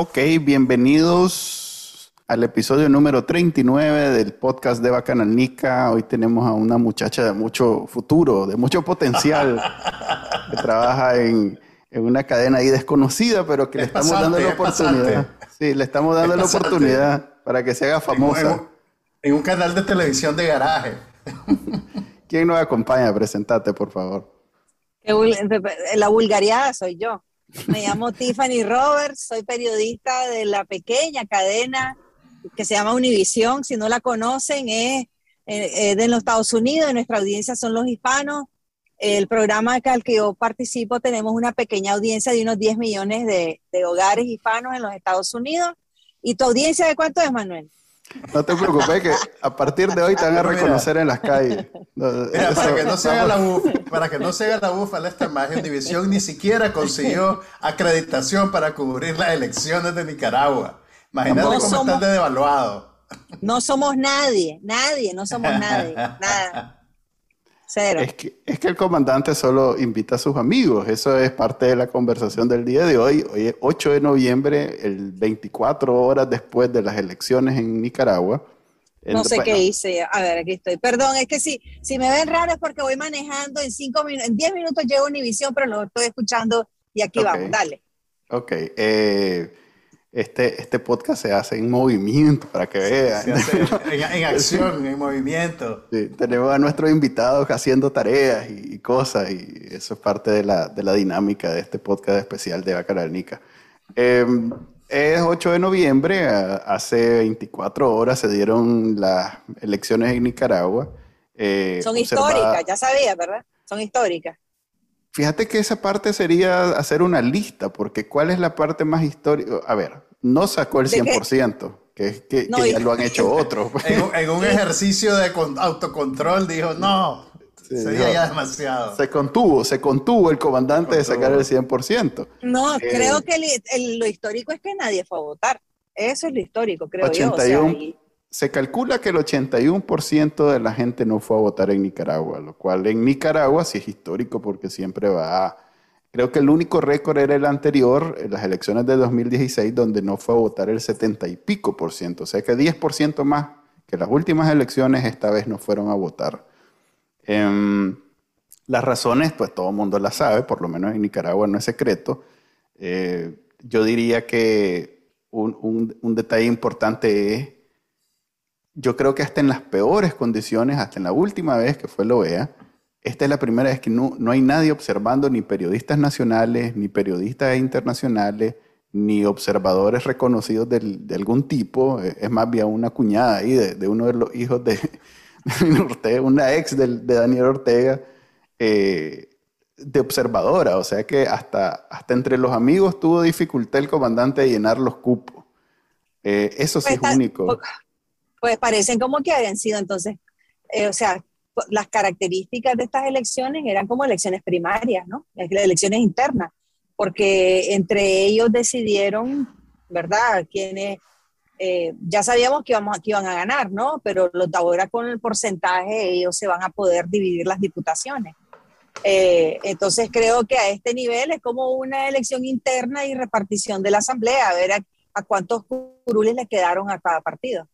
Ok, bienvenidos al episodio número 39 del podcast de Bacanalnica. Hoy tenemos a una muchacha de mucho futuro, de mucho potencial, que trabaja en, una cadena ahí desconocida, pero que le estamos dando la oportunidad. Sí, le estamos dando la oportunidad para que se haga famosa. En un, canal de televisión de garaje. ¿Quién nos acompaña? Presentate, por favor. La vulgaridad soy yo. Me llamo Tiffany Roberts, soy periodista de la pequeña cadena que se llama Univisión. Si no la conocen, es, eh, de los Estados Unidos, nuestra audiencia son los hispanos. El programa al que yo participo tenemos una pequeña audiencia de unos 10 millones de, de hogares hispanos en los Estados Unidos. ¿Y tu audiencia de cuánto es, Manuel? No te preocupes que a partir de hoy te van a reconocer en las calles. para, que no se haga la bufa, para que no se haga la búfala, esta magia División ni siquiera consiguió acreditación para cubrir las elecciones de Nicaragua. Imagínate cómo están de devaluado. No somos nadie, nadie, no somos nadie, nada. Es que, es que el comandante solo invita a sus amigos. Eso es parte de la conversación del día de hoy. Hoy es 8 de noviembre, el 24 horas después de las elecciones en Nicaragua. No sé qué hice. A ver, aquí estoy. Perdón, es que si, si me ven raro es porque voy manejando en cinco en 10 minutos llego a Univisión, pero lo estoy escuchando y aquí vamos. Dale. Ok. Eh, este, este podcast se hace en movimiento para que vean. en, acción, en movimiento. tenemos a nuestros invitados haciendo tareas y, cosas, y eso es parte de la, de la, dinámica de este podcast especial de Bacaralnica. Em, es 8 de noviembre, hace 24 horas se dieron las elecciones en Nicaragua. Eh, Son históricas, ya sabía, ¿verdad? Son históricas. Fíjate que esa parte sería hacer una lista, porque ¿cuál es la parte más histórica? A ver, no sacó el 100%, que, es que, ya lo han hecho otros. en, un ejercicio de autocontrol dijo, no, sería ya demasiado. Se contuvo, se contuvo el comandante de sacar el 100%. No, eh, creo que lo histórico es que nadie fue a votar. Eso es lo histórico, creo yo. Se calcula que el 81% de la gente no fue a votar en Nicaragua, lo cual en Nicaragua sí es histórico porque siempre va Creo que el único récord era el anterior, en las elecciones de 2016, donde no fue a votar el 70 y pico por ciento. O sea que 10% más que las últimas elecciones esta vez no fueron a votar. Em, las razones, pues todo el mundo las sabe, por lo menos en Nicaragua no es secreto. Eh, yo diría que un, un detalle importante es yo creo que hasta en las peores condiciones, hasta en la última vez que fue la OEA, esta es la primera vez que no, no hay nadie observando, ni periodistas nacionales, ni periodistas internacionales, ni observadores reconocidos de algún tipo. Eh, es más bien una cuñada ahí de, uno de los hijos de, Ortega, una ex de, Daniel Ortega, eh, de observadora. O sea que hasta, hasta entre los amigos tuvo dificultad el comandante de llenar los cupos. Eh, eso sí es pues único pues parecen como que habían sido entonces, eh, o sea, las características de estas elecciones eran como elecciones primarias, ¿no? Elecciones internas, porque entre ellos decidieron, ¿verdad? Quienes eh, ya sabíamos que, íbamos, que iban a ganar, ¿no? Pero los de ahora con el porcentaje ellos se van a poder dividir las diputaciones. Eh, entonces creo que a este nivel es como una elección interna y repartición de la asamblea, a ver a, a cuántos curules le quedaron a cada partido.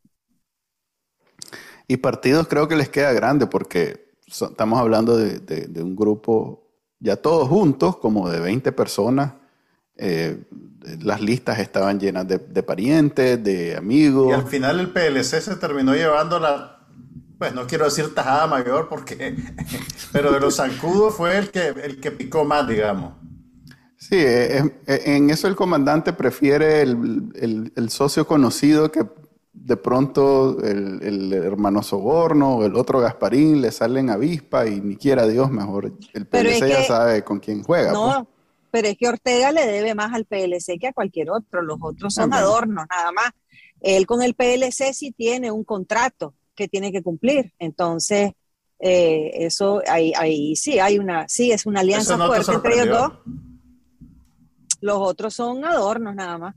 Y partidos creo que les queda grande porque estamos hablando de, un grupo ya todos juntos, como de 20 personas. Eh, las listas estaban llenas de, parientes, de amigos. Y al final el PLC se terminó llevando la, pues no quiero decir tajada mayor, porque, pero de los zancudos fue el que, el que picó más, digamos. Sí, en eso el comandante prefiere el, el socio conocido que de pronto el, hermano Soborno o el otro Gasparín le salen avispa y ni quiera Dios mejor. El PLC ya sabe con quién juega. No, pues. pero es que Ortega le debe más al PLC que a cualquier otro. Los otros son adornos, nada más. Él con el PLC sí tiene un contrato que tiene que cumplir. Entonces, eh, eso ahí, ahí sí hay una, sí, es una alianza fuerte entre ellos dos. Los otros son adornos nada más.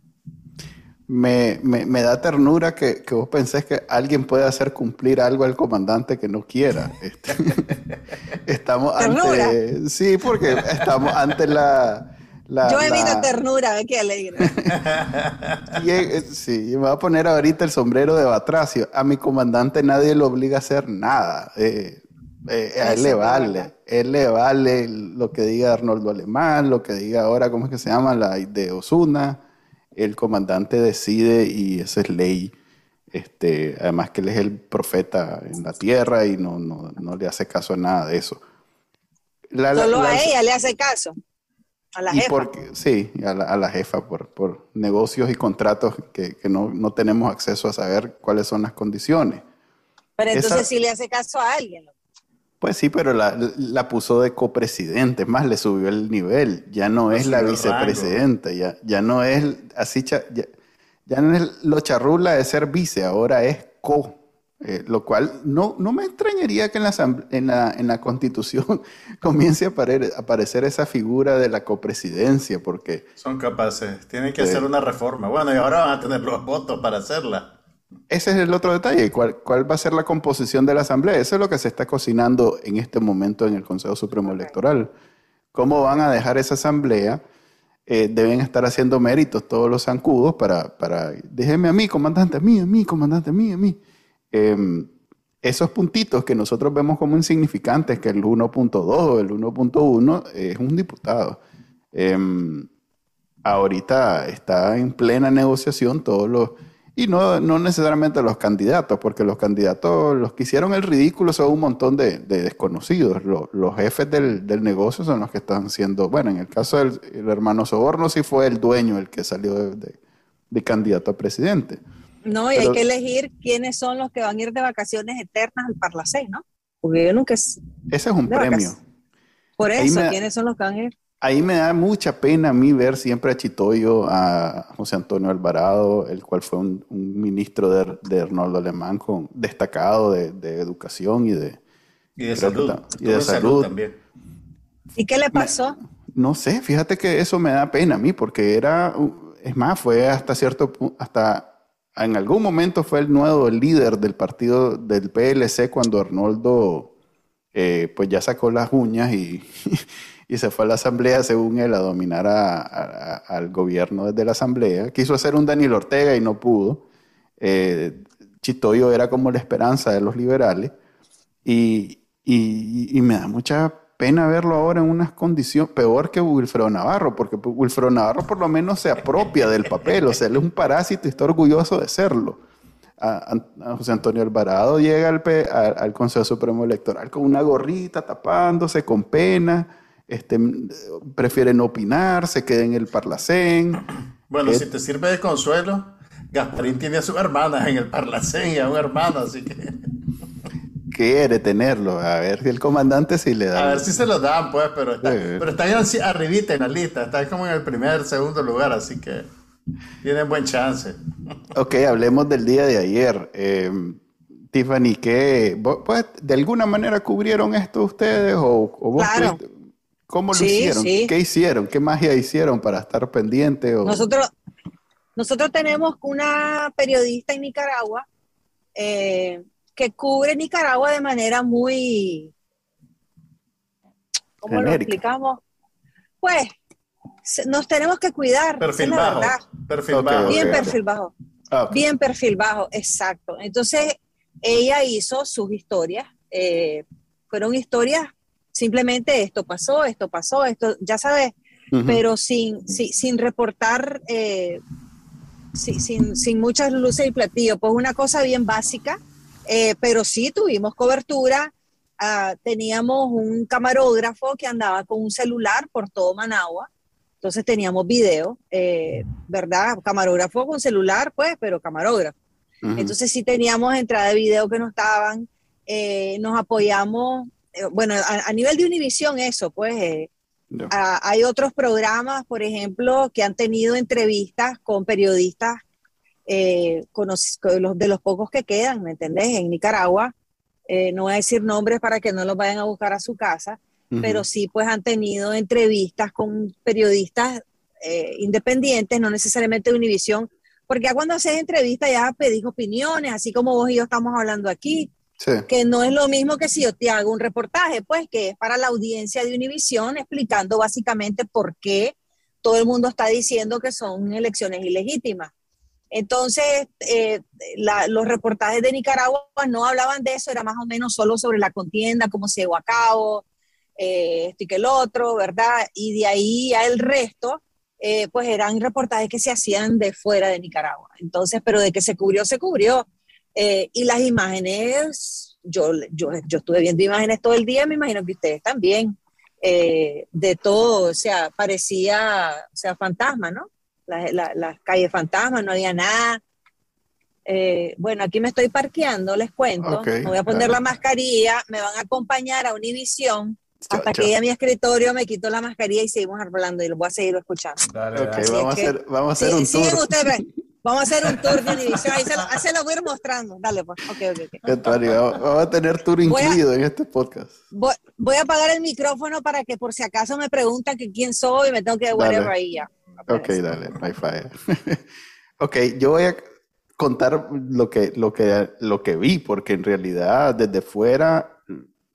Me, me, da ternura que, que, vos pensés que alguien puede hacer cumplir algo al comandante que no quiera. Este, estamos ante. Sí, porque estamos ante la. Yo he visto ternura, qué alegre. y, eh, sí, me voy a poner ahorita el sombrero de Batracio. A mi comandante nadie le obliga a hacer nada. Eh, eh, a él le vale, él le vale lo que diga Arnoldo Alemán, lo que diga ahora, ¿cómo es que se llama? La de Osuna. El comandante decide y esa es ley. Este, además que él es el profeta en la tierra y no, no, no le hace caso a nada de eso. Solo a ella le hace caso. A la jefa. Porque, sí, a la, a la, jefa por, por negocios y contratos que, que no, no, tenemos acceso a saber cuáles son las condiciones. Pero entonces si le hace caso a alguien. Pues sí, pero la, la, puso de copresidente, más le subió el nivel, ya no es la vicepresidenta, ya, ya no es así, ya, ya no es lo charrula de ser vice, ahora es co, eh, lo cual no, no me extrañaría que en la, en la, en la constitución comience a, aparecer esa figura de la copresidencia, porque... Son capaces, tienen que hacer una reforma, bueno, y ahora van a tener los votos para hacerla. Ese es el otro detalle, ¿Cuál, ¿cuál, va a ser la composición de la Asamblea? Eso es lo que se está cocinando en este momento en el Consejo Supremo Electoral. ¿Cómo van a dejar esa Asamblea? Eh, deben estar haciendo méritos todos los zancudos para, para, déjeme a mí, comandante, a mí, a mí, comandante, a mí, a mí. Em, esos puntitos que nosotros vemos como insignificantes, que el 1.2 o el 1.1 es un diputado. Em, ahorita está en plena negociación todos los y no, no necesariamente los candidatos, porque los candidatos, los que hicieron el ridículo son un montón de, desconocidos. Los, jefes del, del, negocio son los que están siendo, bueno, en el caso del hermano Soborno sí fue el dueño el que salió de, de candidato a presidente. No, y hay que elegir quiénes son los que van a ir de vacaciones eternas al Parlacén, ¿no? Porque yo nunca... Ese es un premio. Por eso, ¿quiénes son los que van a ir? Ahí me da mucha pena a mí ver siempre a Chitoyo, a José Antonio Alvarado, el cual fue un, ministro de, de, Arnoldo Alemán con, destacado de, educación y de, y de salud. y de salud. también. ¿Y qué le pasó? no sé, fíjate que eso me da pena a mí, porque era, es más, fue hasta cierto punto, hasta en algún momento fue el nuevo líder del partido del PLC cuando Arnoldo eh, pues ya sacó las uñas y y se fue a la asamblea, según él, a dominar al gobierno desde la asamblea. Quiso hacer un Daniel Ortega y no pudo. Eh, Chitoyo era como la esperanza de los liberales y, me da mucha pena verlo ahora en unas condiciones peor que Wilfredo Navarro, porque Wilfredo Navarro por lo menos se apropia del papel, o sea, él es un parásito y está orgulloso de serlo. A, José Antonio Alvarado llega al, al, Consejo Supremo Electoral con una gorrita tapándose, con pena este, prefieren opinar, se queden en el Parlacén. Bueno, si te sirve de consuelo, Gasparín tiene a su hermana en el Parlacén y a un hermano, así que... Quiere tenerlo, a ver si el comandante sí le da. A ver si se lo dan, pues, pero está, pero está ahí arribita en la lista, está como en el primer, segundo lugar, así que tienen buen chance. Ok, hablemos del día de ayer. Eh, Tiffany, ¿qué, pues, ¿de alguna manera cubrieron esto ustedes o, vos claro. ¿Cómo lo hicieron? ¿Qué hicieron? ¿Qué magia hicieron para estar pendiente? Nosotros, nosotros tenemos una periodista en Nicaragua eh, que cubre Nicaragua de manera muy... ¿Cómo lo explicamos? Pues nos tenemos que cuidar. Perfil bajo. Perfil bajo. Bien perfil bajo. Bien perfil bajo, exacto. Entonces, ella hizo sus historias. Eh, fueron historias simplemente esto pasó, esto pasó, esto, ya sabes, pero sin, sin, reportar, eh, sin, sin, muchas luces y platillos, pues una cosa bien básica, eh, pero sí tuvimos cobertura, ah, teníamos un camarógrafo que andaba con un celular por todo Managua, entonces teníamos video, eh, ¿verdad? Camarógrafo con celular, pues, pero camarógrafo. Entonces sí teníamos entrada de video que nos estaban, nos apoyamos eh, bueno, a, nivel de Univisión eso, pues, eh, hay otros programas, por ejemplo, que han tenido entrevistas con periodistas, eh, con los, de los pocos que quedan, ¿me entendés? En Nicaragua. Eh, no voy a decir nombres para que no los vayan a buscar a su casa, pero sí pues han tenido entrevistas con periodistas eh, independientes, no necesariamente de Univisión, porque ya cuando haces entrevistas ya pedís opiniones, así como vos y yo estamos hablando aquí, que no es lo mismo que si yo te hago un reportaje, pues que es para la audiencia de Univisión explicando básicamente por qué todo el mundo está diciendo que son elecciones ilegítimas. Entonces, eh, los reportajes de Nicaragua no hablaban de eso, era más o menos solo sobre la contienda, cómo se llevó a cabo, eh, esto y que el otro, ¿verdad? Y de ahí ya el resto, eh, pues eran reportajes que se hacían de fuera de Nicaragua. Entonces, pero de que se cubrió, se cubrió. Eh, y las imágenes, yo, yo, yo, estuve viendo imágenes todo el día, me imagino que ustedes también, eh, de todo, o sea, parecía, o sea, fantasma, ¿no? Las la, calles fantasma, no había nada. bueno, aquí me estoy parqueando, les cuento. me voy a poner la mascarilla, me van a acompañar a Univisión hasta que ella a mi escritorio me quitó la mascarilla y seguimos hablando y lo voy a seguir escuchando. Dale, vamos, a hacer, vamos a hacer un tour. Ustedes, vamos a hacer un tour de Univision. Ahí se, lo voy a ir mostrando. Dale, pues. Ok, ok, okay. vamos a tener tour incluido en este podcast. Voy, voy, a apagar el micrófono para que por si acaso me preguntan que quién soy, me tengo que whatever ahí ya. Ok, dale, no hay falla. ok, yo voy a contar lo que, lo, que, lo que vi, porque en realidad desde fuera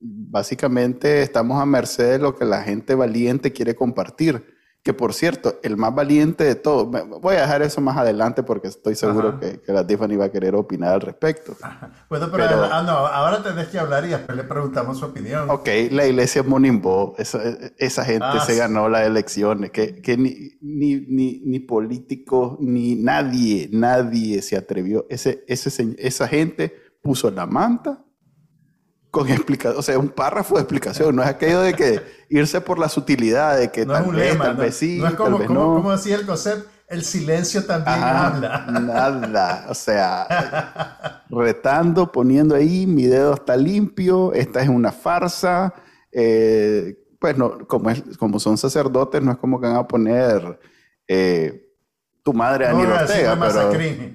básicamente estamos a merced de lo que la gente valiente quiere compartir. Que por cierto, el más valiente de todos, voy a dejar eso más adelante porque estoy seguro que, que, la Tiffany va a querer opinar al respecto. Bueno, pero, ah, no, ahora tenés que hablar y después le preguntamos su opinión. Ok, la iglesia Monimbo, esa, esa gente ah, se ganó las elecciones, que, que ni, ni, ni, ni, políticos, ni nadie, nadie se atrevió. Ese, ese, esa gente puso la manta con explicación, o sea, un párrafo de explicación, no es aquello de que irse por la sutilidad, de que tal, vez, tal vez sí, no es como, como, decía el concepto, el silencio también habla. Nada, o sea, retando, poniendo ahí, mi dedo está limpio, esta es una farsa, eh, pues no, como, es, como son sacerdotes, no es como que van a poner... Eh, tu madre Daniel no, Ortega, pero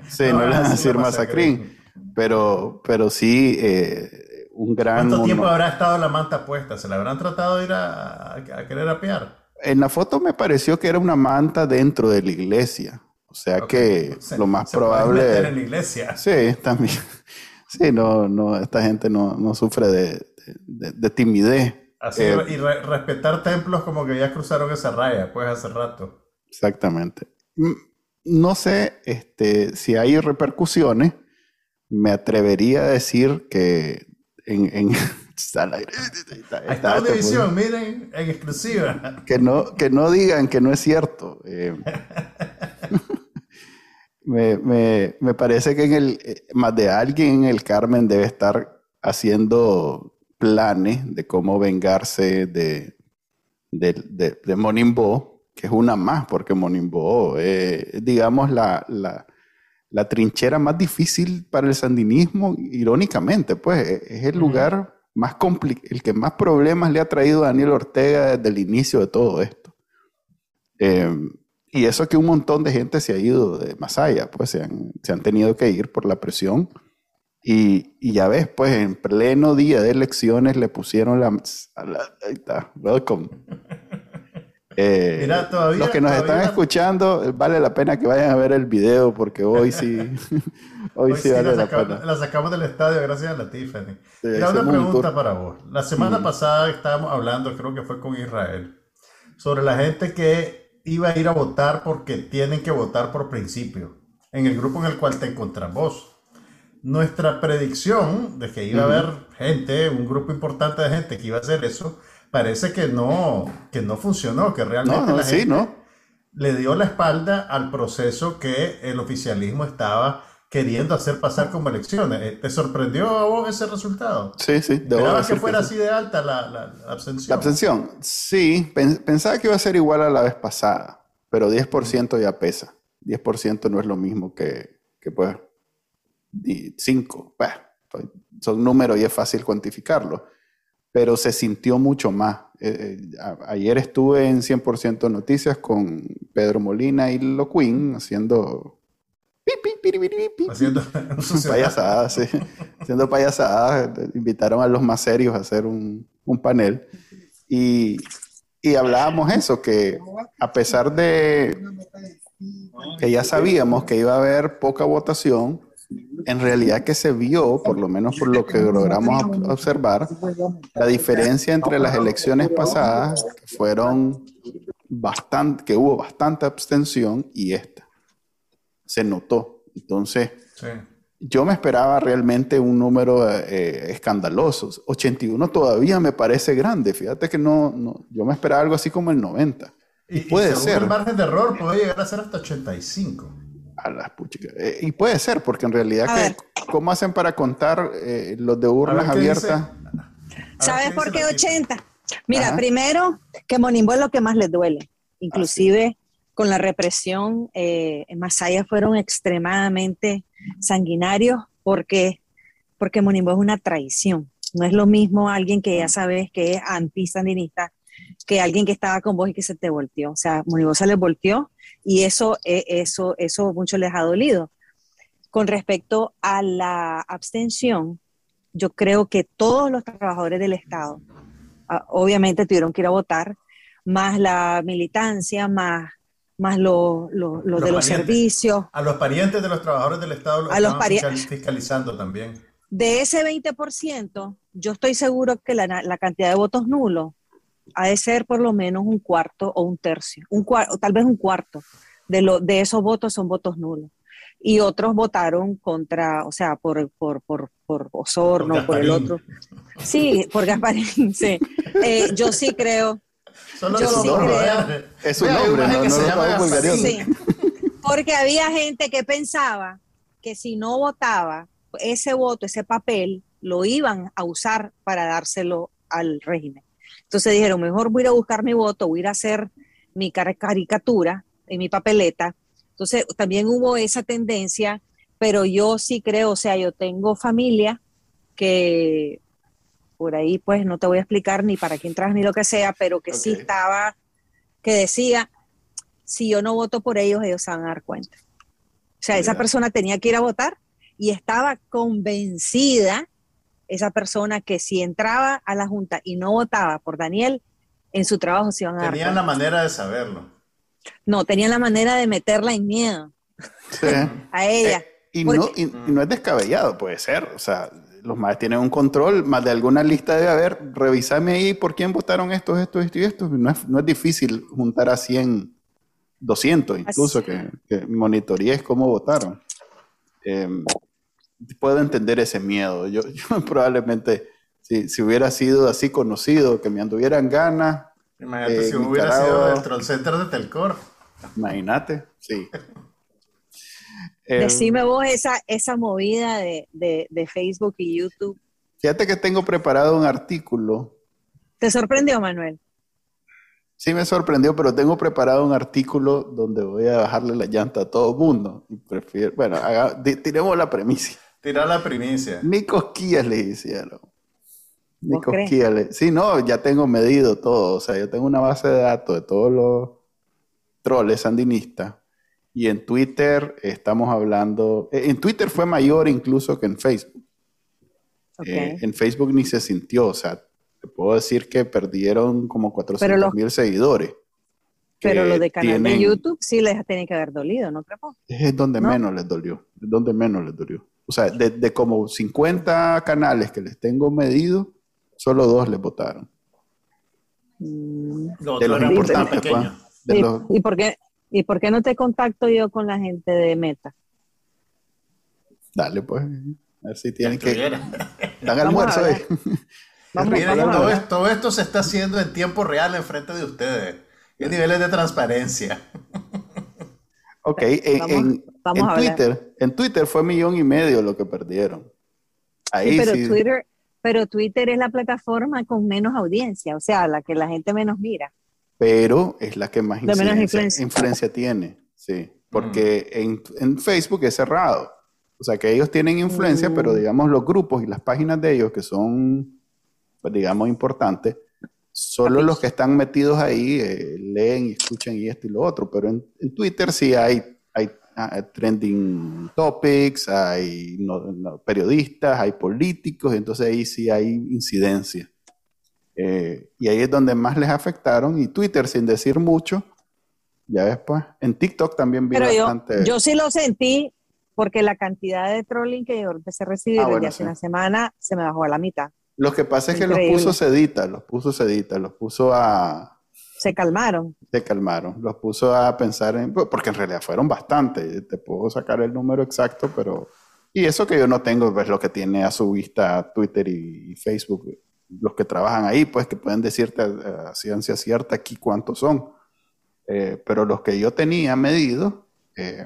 sí, no, le van a decir masacrín, pero, pero sí eh, un gran... ¿Cuánto tiempo habrá estado la manta puesta? ¿Se la habrán tratado de ir a, querer apear? En la foto me pareció que era una manta dentro de la iglesia. O sea que lo más probable... Meter en la iglesia. Sí, también. Sí, no, no, esta gente no, no sufre de, de, timidez. Así, eh, y respetar templos como que ya cruzaron esa raya, pues hace rato. Exactamente. Mm, no sé este, si hay repercusiones. Me atrevería a decir que en, en está, división, miren, en exclusiva. Que no, que no digan que no es cierto. Eh, me, me, me, parece que en el, eh, más de alguien en el Carmen debe estar haciendo planes de cómo vengarse de, de, de, de Monimbo, que es una más, porque Monimbo, eh, digamos, la, la la trinchera más difícil para el sandinismo, irónicamente, pues e-, es el lugar más complicado, el que más problemas le ha traído a Daniel Ortega desde el inicio de todo esto. Em, y eso que un montón de gente se ha ido de Masaya, pues se han, se han tenido que ir por la presión. Y, y, ya ves, pues en pleno día de elecciones le pusieron la... ahí está, welcome. Eh, los que nos están escuchando, vale la pena que vayan a ver el video porque hoy sí, hoy, sí, vale la, pena. La sacamos del estadio gracias a la Tiffany. Mira, una pregunta para vos. La semana pasada estábamos hablando, creo que fue con Israel, sobre la gente que iba a ir a votar porque tienen que votar por principio, en el grupo en el cual te encontrás vos. Nuestra predicción de que iba a haber gente, un grupo importante de gente que iba a hacer eso, parece que no, que no funcionó, que realmente la gente le dio la espalda al proceso que el oficialismo estaba queriendo hacer pasar como elecciones. Eh, ¿Te sorprendió a vos ese resultado? Sí, sí. ¿Esperabas que fuera así de alta la, abstención? La abstención, sí. Pensaba que iba a ser igual a la vez pasada, pero 10% ya pesa. 10% no es lo mismo que, que pues, 5. son números y es fácil cuantificarlo pero se sintió mucho más. Eh, eh, ayer estuve en 100% Noticias con Pedro Molina y Lo Queen haciendo haciendo payasadas, sí. haciendo payasadas. Invitaron a los más serios a hacer un, un panel y, y, hablábamos eso, que a pesar de que ya sabíamos que iba a haber poca votación, en realidad que se vio, por lo menos por lo que logramos observar, la diferencia entre las elecciones pasadas, que fueron bastante, que hubo bastante abstención, y esta. Se notó. Entonces, yo me esperaba realmente un número eh, escandaloso. 81 todavía me parece grande. Fíjate que no, no, yo me esperaba algo así como el 90. Y, puede ser. El margen de error puede llegar a ser hasta 85. A las eh, y puede ser, porque en realidad, ¿cómo hacen para contar eh, los de urnas abiertas? ¿Sabes por qué 80? Mira, primero, que Monimbo es lo que más les duele. Inclusive con la represión, eh, en Masaya fueron extremadamente sanguinarios porque, porque Monimbo es una traición. No es lo mismo alguien que ya sabes que es anti-sandinista que alguien que estaba con vos y que se te volteó. O sea, Monimbo se les volteó y eso, eh, eso, eso mucho les ha dolido. Con respecto a la abstención, yo creo que todos los trabajadores del Estado, ah, obviamente tuvieron que ir a votar, más la militancia, más, más lo, de los servicios. A los parientes de los trabajadores del Estado los a los fiscalizando también. De ese 20%, yo estoy seguro que la, la cantidad de votos nulos ha de ser por lo menos un cuarto o un tercio, un cuarto, tal vez un cuarto de, lo, de esos votos son votos nulos. Y otros votaron contra, o sea, por, por, por, por Osorno, por, el otro. Sí, por Gasparín, sí. Eh, yo sí creo. Solo yo sí creo. Es un nombre, no, no, sí, Porque había gente que pensaba que si no votaba, ese voto, ese papel, lo iban a usar para dárselo al régimen. Entonces dijeron, mejor voy a ir a buscar mi voto, voy a ir a hacer mi caricatura en mi papeleta. Entonces también hubo esa tendencia, pero yo sí creo, o sea, yo tengo familia que por ahí pues no te voy a explicar ni para quién entras ni lo que sea, pero que sí estaba, que decía, si yo no voto por ellos, ellos se van a dar cuenta. O sea, esa persona tenía que ir a votar y estaba convencida esa persona que si entraba a la Junta y no votaba por Daniel, en su trabajo se iban a Tenían la manera de saberlo. No, tenían la manera de meterla en miedo a ella. Eh, y, no, y, no, es descabellado, puede ser. O sea, los más tienen un control, más de alguna lista debe haber. Revisame ahí por quién votaron estos, estos, estos y estos. No es, no es difícil juntar a 100, 200 incluso, que, que monitorees cómo votaron. Eh, puedo entender ese miedo. Yo, probablemente, si, si, hubiera sido así conocido, que me anduvieran ganas. Imagínate eh, si hubiera sido dentro del centro de Telcor. Imagínate, sí. eh, Decime vos esa, esa movida de, de, de, Facebook y YouTube. Fíjate que tengo preparado un artículo. ¿Te sorprendió, Manuel? Sí me sorprendió, pero tengo preparado un artículo donde voy a bajarle la llanta a todo el mundo. Y prefiero, bueno, haga, tiremos la premisa. Tirar la primicia. Ni cosquillas le hicieron. Ni cosquillas le... Sí, no, ya tengo medido todo. O sea, yo tengo una base de datos de todos los troles sandinistas. Y en Twitter estamos hablando... Eh, en Twitter fue mayor incluso que en Facebook. Eh, en Facebook ni se sintió. O sea, te puedo decir que perdieron como 400 mil seguidores. Pero lo de canal de YouTube sí les tiene que haber dolido, ¿no creo? Es donde menos les dolió. Es donde menos les dolió o sea, de, como 50 canales que les tengo medido, solo dos les votaron. Mm. de los importantes, pues, ¿Y, por qué, ¿Y por qué no te contacto yo con la gente de Meta? Dale, pues. A ver si tienen que. Dan almuerzo ahí. todo, esto, se está haciendo en tiempo real enfrente de ustedes. ¿Qué niveles de transparencia? Ok, en, en Twitter, en Twitter fue millón y medio lo que perdieron. Ahí pero Twitter, pero Twitter es la plataforma con menos audiencia, o sea, la que la gente menos mira. Pero es la que más influencia, tiene, sí, porque mm. en, Facebook es cerrado. O sea, que ellos tienen influencia, pero mm. digamos los grupos y las páginas de ellos que son pues digamos, importante, solo los que están metidos ahí eh, leen y escuchan y esto y lo otro, pero en, Twitter sí hay, trending topics, hay periodistas, hay políticos, entonces ahí sí hay incidencia. Eh, y ahí es donde más les afectaron, y Twitter sin decir mucho, ya después, en TikTok también vi bastante. Yo, sí lo sentí porque la cantidad de trolling que yo empecé a recibir ah, desde hace una semana se me bajó a la mitad. Lo que pasa es que los puso sedita, los puso sedita, los puso a... Se calmaron. Se calmaron, los puso a pensar en... Porque en realidad fueron bastantes, te puedo sacar el número exacto, pero... Y eso que yo no tengo, pues lo que tiene a su vista Twitter y, Facebook, los que trabajan ahí, pues que pueden decirte a, ciencia cierta aquí cuántos son. Eh, pero los que yo tenía medido, eh,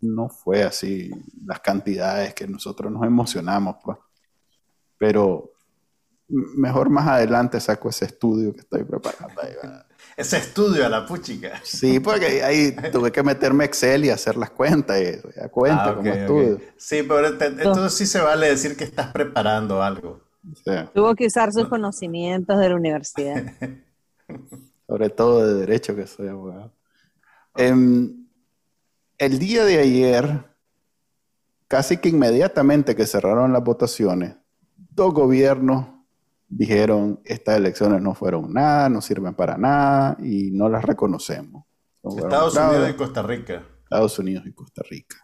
no fue así las cantidades que nosotros nos emocionamos, pues. Pero mejor más adelante saco ese estudio que estoy preparando. Ese estudio a la puchica. Sí, porque ahí tuve que meterme Excel y hacer las cuentas y ya cuenta ah, como estudio. Sí, pero entonces sí se vale decir que estás preparando algo. Tuvo que usar sus conocimientos de la universidad. Sobre todo de derecho que soy abogado. Em, el día de ayer, casi que inmediatamente que cerraron las votaciones, dos gobiernos dijeron, estas elecciones no fueron nada, no sirven para nada y no las reconocemos. Estados Unidos y Costa Rica. Estados Unidos y Costa Rica,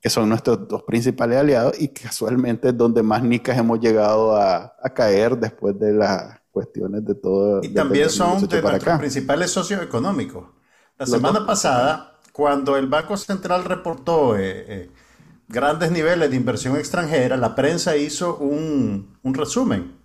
que son nuestros dos principales aliados y casualmente es donde más nicas hemos llegado a, caer después de las cuestiones de todo. Y también son de nuestros principales socios económicos. La semana pasada, cuando el Banco Central reportó eh, eh, grandes niveles de inversión extranjera, la prensa hizo un, un resumen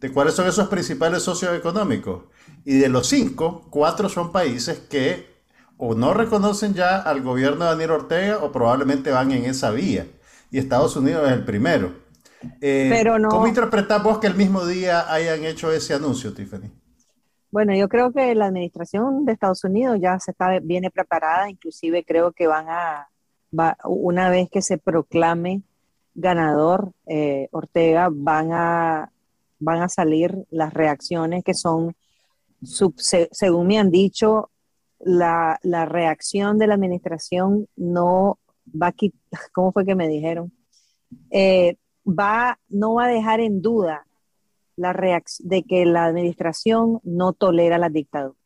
de cuáles son esos principales socios económicos. Y de los cinco, cuatro son países que o no reconocen ya al gobierno de Daniel Ortega o probablemente van en esa vía. Y Estados Unidos es el primero. Eh, Pero no... ¿Cómo interpretás vos que el mismo día hayan hecho ese anuncio, Tiffany? Bueno, yo creo que la administración de Estados Unidos ya se está, viene preparada, inclusive creo que van a, una vez que se proclame ganador eh, Ortega, van a van a salir las reacciones que son, según me han dicho, la, reacción de la administración no va a quitar, ¿cómo fue que me dijeron? Eh, va, no va a dejar en duda la reacción de que la administración no tolera la dictadura.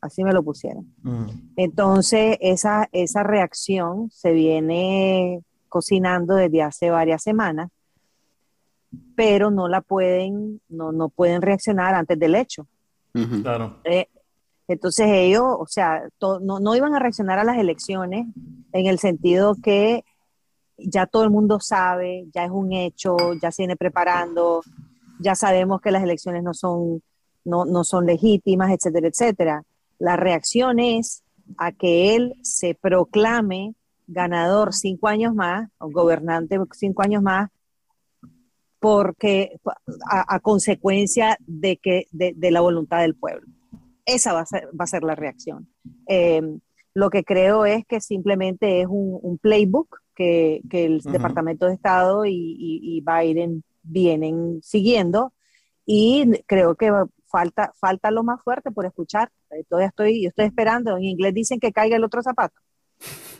Así me lo pusieron. Mm. Entonces, esa, esa reacción se viene cocinando desde hace varias semanas pero no la pueden, no, no pueden reaccionar antes del hecho. Claro. Eh, entonces ellos, o sea, no, no, iban a reaccionar a las elecciones en el sentido que ya todo el mundo sabe, ya es un hecho, ya se viene preparando, ya sabemos que las elecciones no son, no, no son legítimas, etcétera, etcétera. La reacción es a que él se proclame ganador cinco años más, o gobernante cinco años más, porque a, consecuencia de, que, de, la voluntad del pueblo. Esa va a ser, va a ser la reacción. Em, lo que creo es que simplemente es un, playbook que, que el Departamento de Estado y, y, Biden vienen siguiendo y creo que falta, falta lo más fuerte por escuchar. Todavía estoy, yo estoy esperando, en inglés dicen que caiga el otro zapato.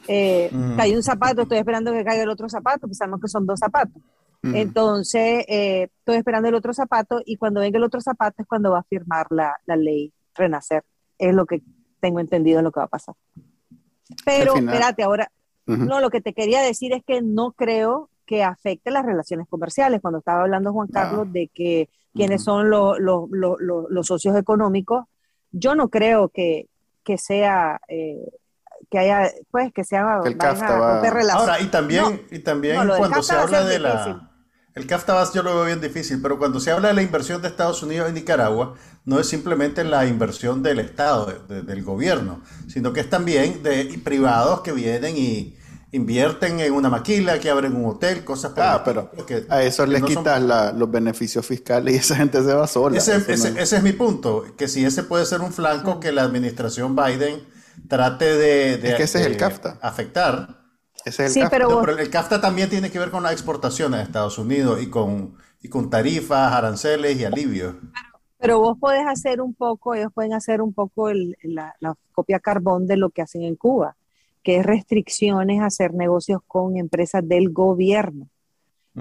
Eh, Cae un zapato, estoy esperando que caiga el otro zapato, pensamos que son dos zapatos. Entonces, eh, estoy esperando el otro zapato y cuando venga el otro zapato es cuando va a firmar la, ley Renacer. Es lo que tengo entendido en lo que va a pasar. Pero, espérate, ahora, no, lo que te quería decir es que no creo que afecte las relaciones comerciales. Cuando estaba hablando Juan ah. Carlos de que quiénes son los, socios económicos, yo no creo que, sea... Eh, que haya, pues, que sea el Ahora, y también, y también cuando se habla de la, el CAFTA yo lo veo bien difícil, pero cuando se habla de la inversión de Estados Unidos en Nicaragua, no es simplemente la inversión del Estado, del gobierno, sino que es también de privados que vienen y invierten en una maquila, que abren un hotel, cosas Ah, pero a eso les quitas los beneficios fiscales y esa gente se va sola. Ese, ese, es mi punto, que si ese puede ser un flanco que la administración Biden trate de, es que ese es el CAFTA. afectar sí, Pero, el CAFTA también tiene que ver con la exportación a Estados Unidos y con, y con tarifas, aranceles y alivios. Pero vos podés hacer un poco, ellos pueden hacer un poco la, copia carbón de lo que hacen en Cuba, que es restricciones a hacer negocios con empresas del gobierno.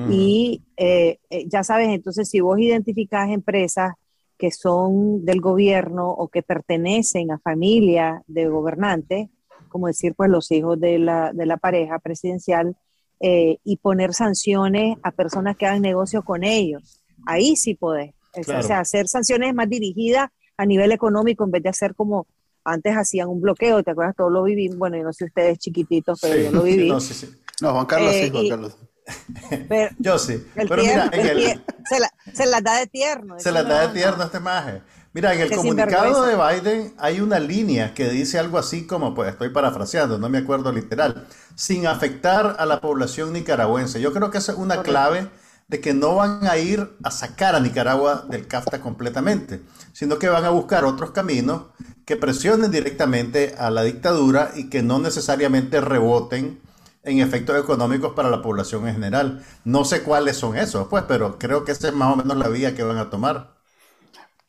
Y eh, eh, ya sabes, entonces si vos identificás empresas que son del gobierno o que pertenecen a familia de gobernantes, como decir, pues los hijos de la, de la pareja presidencial, eh, y poner sanciones a personas que hagan negocio con ellos. Ahí sí podés. O sea, hacer sanciones más dirigidas a nivel económico en vez de hacer como antes hacían un bloqueo, ¿te acuerdas? Todo lo viví, bueno, yo no sé ustedes chiquititos, pero yo lo viví. No, sí, sí. no Juan Carlos sí, eh, Carlos. yo sí. pero mira, se, la, se da de tierno. Se las da de tierno este maje. Mira, en el comunicado de Biden hay una línea que dice algo así como, pues estoy parafraseando, no me acuerdo literal, sin afectar a la población nicaragüense. Yo creo que esa es una clave de que no van a ir a sacar a Nicaragua del CAFTA completamente, sino que van a buscar otros caminos que presionen directamente a la dictadura y que no necesariamente reboten en efectos económicos para la población en general. No sé cuáles son esos, pues, pero creo que esa es más o menos la vía que van a tomar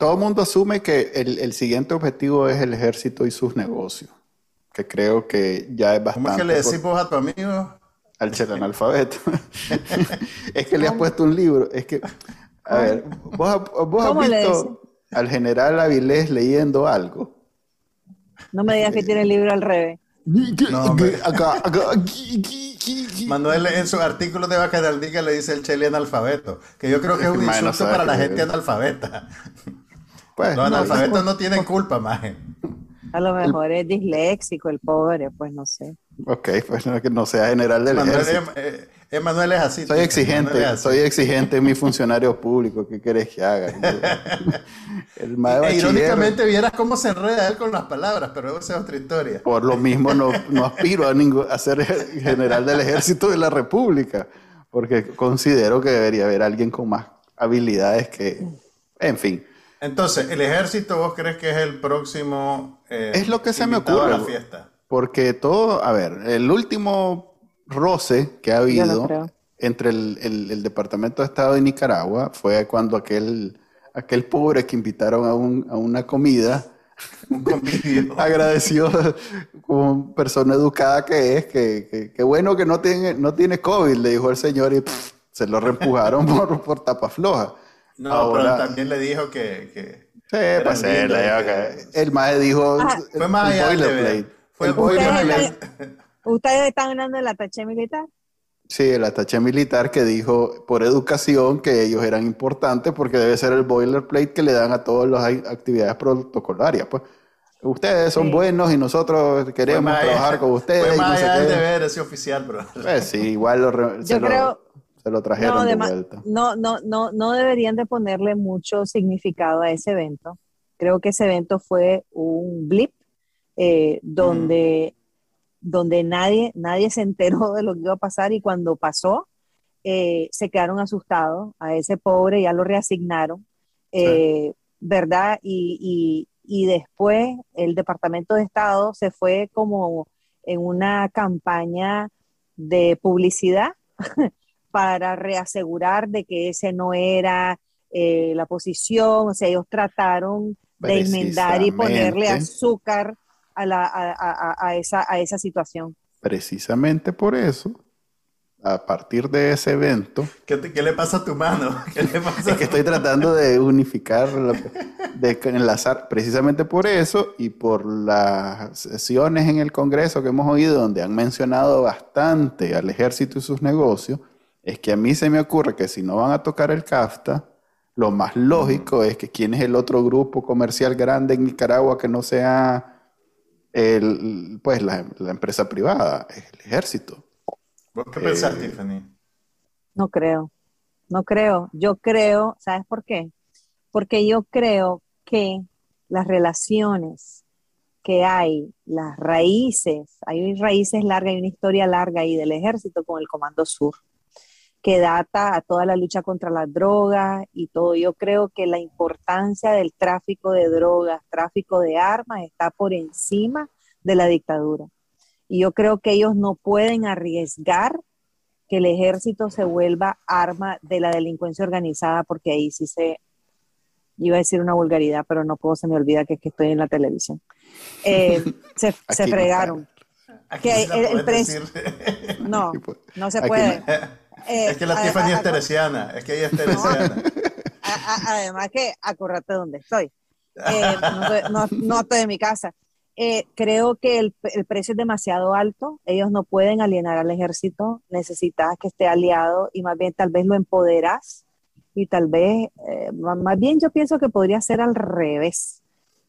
todo el mundo asume que el, siguiente objetivo es el ejército y sus negocios, que creo que ya es bastante... ¿Cómo es que le decimos a tu amigo? Al analfabeto. es que le has puesto un libro. Es que, a ver, ¿vos, has visto al general Avilés leyendo algo? No me digas que tiene el libro al revés. No, Manuel en su artículo de Vaca del Diga le dice el chile analfabeto, que yo creo que es un insulto para la gente analfabeta. Pues, los analfabetos no, tienen culpa, maje. A lo mejor es disléxico el pobre, pues no sé. Ok, pues no, que no sea general del Manuel ejército. Es, Emanuel es así. Soy exigente, soy exigente en mi funcionario público. ¿Qué querés que haga? El e, irónicamente vieras cómo se enreda él con las palabras, pero esa es otra historia. Por lo mismo no, no aspiro a, ningún, a ser general del ejército de la República, porque considero que debería haber alguien con más habilidades que... En fin. Entonces, ¿el ejército vos crees que es el próximo... Eh, es lo que se me ocurre. la fiesta? Porque todo, a ver, el último roce que ha habido entre el, Departamento de Estado de Nicaragua fue cuando aquel, aquel pobre que invitaron a, un, a una comida agradeció como persona educada que es, que, que, bueno que no tiene, no tiene COVID, le dijo el señor y se lo reempujaron por, por tapa floja. No, pero también le dijo que. que sí, pues él, el mae dijo. fue más allá de Fue el boilerplate. ¿Ustedes están hablando del ataché militar? Sí, el ataché militar que dijo por educación que ellos eran importantes porque debe ser el boilerplate que le dan a todas las actividades protocolarias. Pues ustedes son buenos y nosotros queremos trabajar con ustedes. Fue más allá del deber ese oficial, pero. Pues sí, igual lo, Yo creo, se lo trajeron no, de, vuelta. No, no, no, no deberían de ponerle mucho significado a ese evento. Creo que ese evento fue un blip eh, donde, donde nadie, nadie se enteró de lo que iba a pasar y cuando pasó, eh, se quedaron asustados. A ese pobre ya lo reasignaron, eh, ¿verdad? Y, y después el Departamento de Estado se fue como en una campaña de publicidad para reasegurar de que ese no era eh, la posición, o sea, ellos trataron de enmendar y ponerle azúcar a, la, a, esa, a esa situación. Precisamente por eso, a partir de ese evento. ¿Qué, le pasa a tu mano? es que estoy tratando de unificar, de enlazar, precisamente por eso y por las sesiones en el Congreso que hemos oído, donde han mencionado bastante al ejército y sus negocios es que a mí se me ocurre que si no van a tocar el CAFTA, lo más lógico es que quién es el otro grupo comercial grande en Nicaragua que no sea el, pues la, empresa privada, es el ejército. ¿Vos qué pensás, eh, Tiffany? No creo, no creo. Yo creo, ¿sabes por qué? Porque yo creo que las relaciones que hay, las raíces, hay raíces largas, hay una historia larga ahí del ejército con el Comando Sur que data a toda la lucha contra las drogas y todo. Yo creo que la importancia del tráfico de drogas, tráfico de armas, está por encima de la dictadura. Y yo creo que ellos no pueden arriesgar que el ejército se vuelva arma de la delincuencia organizada, porque ahí sí se, iba a decir una vulgaridad, pero no puedo, se me olvida que, que estoy en la televisión. Eh, se, se, fregaron. que el, precio. No, no se puede. Es que la eh, Tiffany es teresiana, es que ella es teresiana. además que acordate dónde estoy. Eh, no, no, estoy en mi casa. creo que el, el, precio es demasiado alto, ellos no pueden alienar al ejército, necesitas que esté aliado y más bien tal vez lo empoderas y tal vez, eh, más bien yo pienso que podría ser al revés,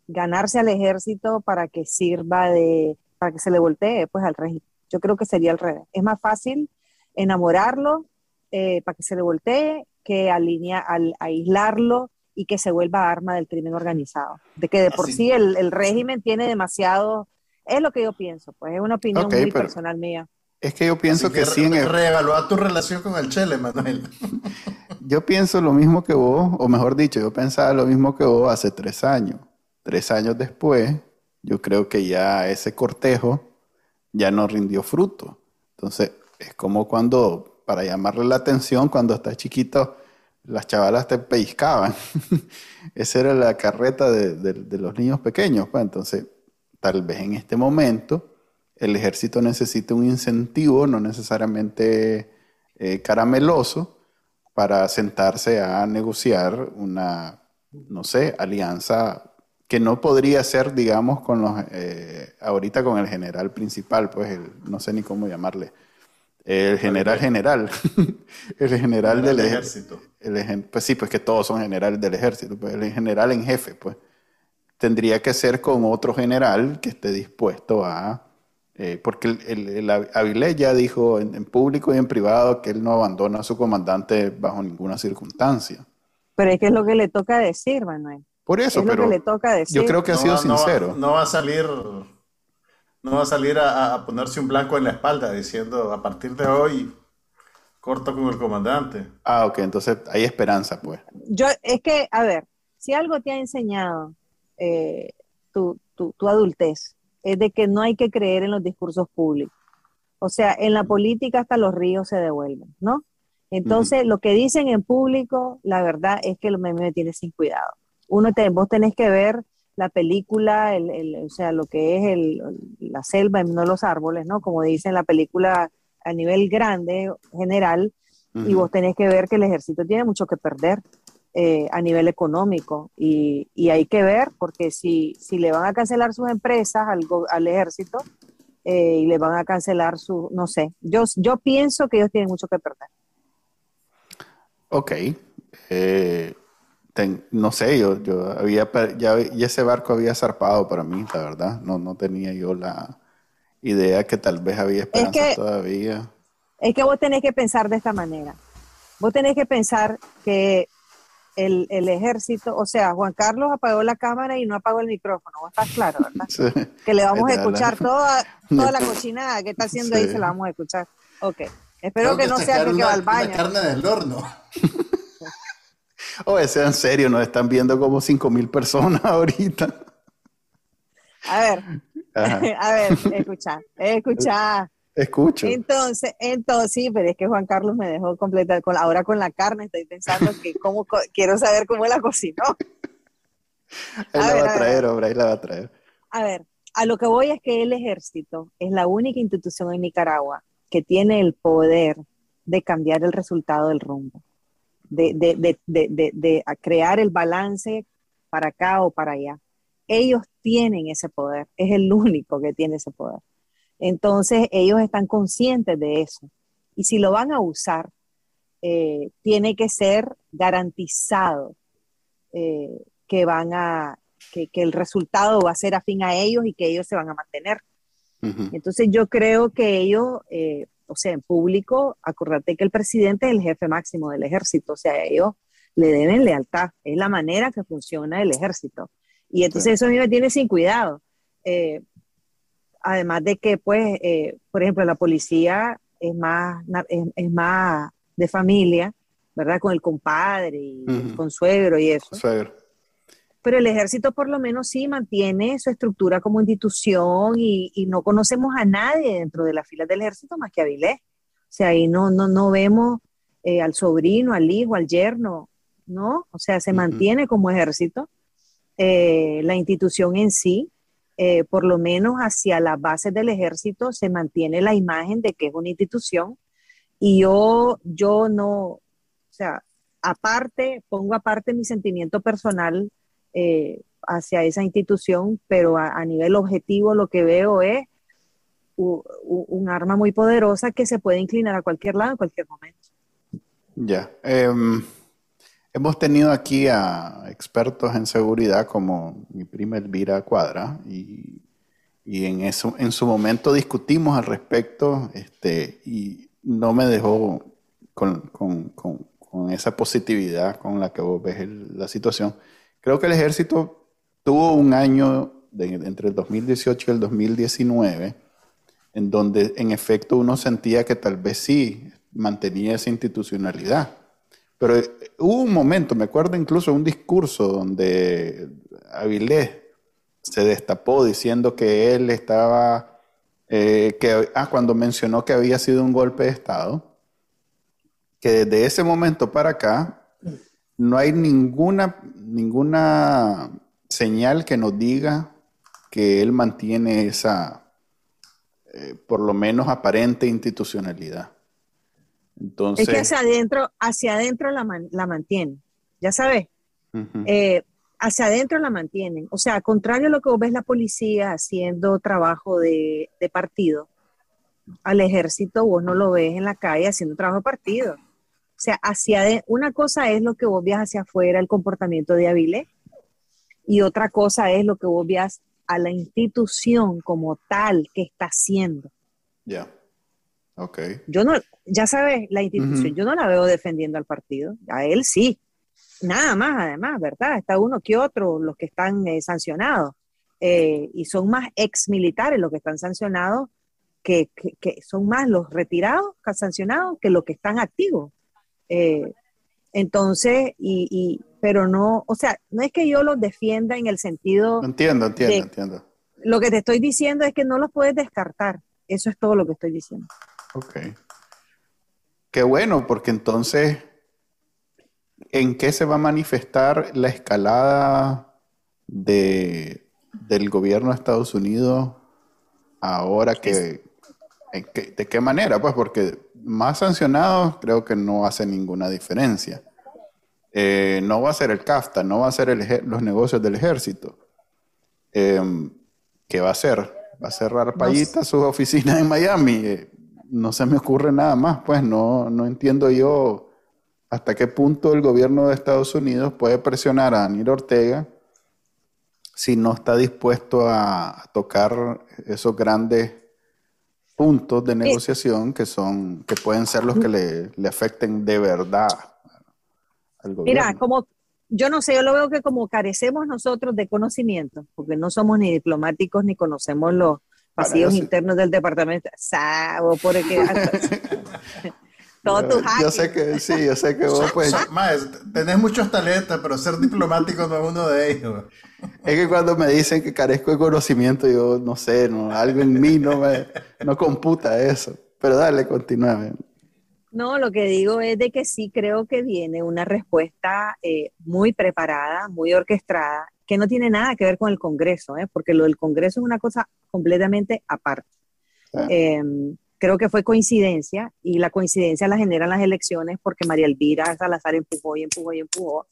ganarse al ejército para que sirva de, para que se le voltee pues al régimen. Yo creo que sería al revés. Es más fácil enamorarlo eh, para que se le voltee que alinea, al, aislarlo y que se vuelva arma del crimen organizado. De que de por sí el, el, régimen tiene demasiado, es lo que yo pienso, pues es una opinión muy personal mía. Es que yo pienso que, sí. En Reevaluar tu relación con el Chele, Manuel. yo pienso lo mismo que vos, o mejor dicho, yo pensaba lo mismo que vos hace tres años. Tres años después, yo creo que ya ese cortejo ya no rindió fruto. Entonces, es como cuando, para llamarle la atención, cuando estás chiquito, las chavalas te pellizcaban. Esa era la carreta de, los niños pequeños. Pues. Entonces, tal vez en este momento el ejército necesita un incentivo, no necesariamente eh, carameloso, para sentarse a negociar una, no sé, alianza que no podría ser, digamos, con los, eh, ahorita con el general principal, pues no sé ni cómo llamarle, el general general, el general, del ejército. pues sí, pues que todos son generales del ejército, pues el general en jefe, pues tendría que ser con otro general que esté dispuesto a eh, porque el, el, Avilés ya dijo en, público y en privado que él no abandona a su comandante bajo ninguna circunstancia. Pero es que es lo que le toca decir, Manuel. Por eso, pero le toca decir. yo creo que ha sido sincero. No, va a salir, no va a, salir a, ponerse un blanco en la espalda diciendo a partir de hoy corto con el comandante. Ah, ok, entonces hay esperanza, pues. Yo, es que, a ver, si algo te ha enseñado eh, tu, tu, tu adultez, es de que no hay que creer en los discursos públicos. O sea, en la política hasta los ríos se devuelven, ¿no? Entonces, lo que dicen en público, la verdad es que me, me tiene sin cuidado. Uno te, vos tenés que ver la película, el, o sea, lo que es el, la selva y no los árboles, ¿no? Como dicen la película a nivel grande, general, y vos tenés que ver que el ejército tiene mucho que perder. Eh, a nivel económico y, hay que ver porque si, si le van a cancelar sus empresas al, al ejército eh, y le van a cancelar su, no sé, yo, yo pienso que ellos tienen mucho que perder. Ok. Eh, no sé, yo, yo había, ya, ese barco había zarpado para mí, la verdad. No, no tenía yo la idea que tal vez había esperanza todavía. Es que vos tenés que pensar de esta manera. Vos tenés que pensar que el, el, ejército, o sea, Juan Carlos apagó la cámara y no apagó el micrófono, ¿estás claro, verdad? Sí. Que le vamos a escuchar toda, toda la cochinada que está haciendo ahí, se la vamos a escuchar. Ok, espero que, no sea que, va al baño. La carne del horno. Oye, sea en serio, nos están viendo como 5 mil personas ahorita. A ver, a ver, escucha, escucha. Escucho. Entonces, entonces, sí, pero es que Juan Carlos me dejó completa, con, ahora con la carne estoy pensando que cómo, quiero saber cómo la cocinó. Ahí la va a traer, hombre, ahí la va a traer. A ver, a lo que voy es que el ejército es la única institución en Nicaragua que tiene el poder de cambiar el resultado del rumbo, de, de, de, de crear el balance para acá o para allá. Ellos tienen ese poder, es el único que tiene ese poder. Entonces, ellos están conscientes de eso. Y si lo van a usar, eh, tiene que ser garantizado eh, que van a, que, el resultado va a ser afín a ellos y que ellos se van a mantener. Entonces yo creo que ellos, eh, o sea, en público, acordate que el presidente es el jefe máximo del ejército, o sea, ellos le deben lealtad, es la manera que funciona el ejército. Y entonces eso a mí me tiene sin cuidado además de que, pues, eh, por ejemplo, la policía es más, es, más de familia, ¿verdad? Con el compadre y el consuegro y eso. Pero el ejército por lo menos sí mantiene su estructura como institución y, no conocemos a nadie dentro de las filas del ejército más que a Avilés. O sea, ahí no, no, no vemos eh, al sobrino, al hijo, al yerno, ¿no? O sea, se mantiene como ejército. Eh, la institución en sí, eh, por lo menos hacia las bases del ejército, se mantiene la imagen de que es una institución. Y yo, yo no, o sea, aparte, pongo aparte mi sentimiento personal hacia esa institución, pero a, nivel objetivo lo que veo es un arma muy poderosa que se puede inclinar a cualquier lado en cualquier momento. Ya. Em, hemos tenido aquí a expertos en seguridad como mi prima Elvira Cuadra y, en, eso, en su momento discutimos al respecto este, y no me dejó con, esa positividad con la que vos ves la situación. Creo que el ejército tuvo un año entre el 2018 y el 2019 en donde en efecto uno sentía que tal vez sí mantenía esa institucionalidad. Pero eh, hubo un momento, me acuerdo incluso un discurso donde Avilés se destapó diciendo que él estaba, eh, que, ah, cuando mencionó que había sido un golpe de Estado, que desde ese momento para acá no hay ninguna, ninguna señal que nos diga que él mantiene esa, eh, por lo menos aparente institucionalidad. Entonces, es que hacia adentro, hacia adentro la, la mantienen, ya sabes. Eh, hacia adentro la mantienen. O sea, contrario a lo que vos ves la policía haciendo trabajo de, de, partido, al ejército vos no lo ves en la calle haciendo trabajo de partido. O sea, hacia una cosa es lo que vos veas hacia afuera, el comportamiento de Avilés, y otra cosa es lo que vos veas a la institución como tal que está haciendo. Ya. Ok. Yo no, ya sabes, la institución, yo no la veo defendiendo al partido, a él sí. Nada más, además, ¿verdad? Está uno que otro, los que están eh, sancionados. Eh, y son más ex militares los que están sancionados, que, que, son más los retirados sancionados que los que están activos. Eh, entonces, y, pero no, o sea, no es que yo los defienda en el sentido... Entiendo, entiendo, entiendo. Lo que te estoy diciendo es que no los puedes descartar. Eso es todo lo que estoy diciendo. Ok. Qué bueno, porque entonces, ¿en qué se va a manifestar la escalada de, del gobierno de Estados Unidos ahora que... ¿De qué manera? Pues porque más sancionados creo que no hace ninguna diferencia. Eh, no va a ser el CAFTA, no va a ser los negocios del ejército. Em, ¿Qué va a hacer? Va a cerrar Payita sus oficinas en Miami. Eh, no se me ocurre nada más, pues no, no entiendo yo hasta qué punto el gobierno de Estados Unidos puede presionar a Daniel Ortega si no está dispuesto a, tocar esos grandes puntos de negociación que son que pueden ser los que le, le afecten de verdad Mira, como yo no sé, yo lo veo que como carecemos nosotros de conocimiento, porque no somos ni diplomáticos ni conocemos los pasillos internos del departamento. Sabo, todo tu Yo sé que sí, yo sé que vos pues. Más, tenés muchos talentos, pero ser diplomático no es uno de ellos. Es que cuando me dicen que carezco de conocimiento, yo no sé, no, algo en mí no me no computa eso. Pero dale, continúa. No, lo que digo es de que sí creo que viene una respuesta eh, muy preparada, muy orquestada, que no tiene nada que ver con el Congreso, ¿eh? porque lo del Congreso es una cosa completamente aparte. Ah. Em, creo que fue coincidencia y la coincidencia la generan las elecciones porque María Elvira Salazar empujó y empujó y empujó,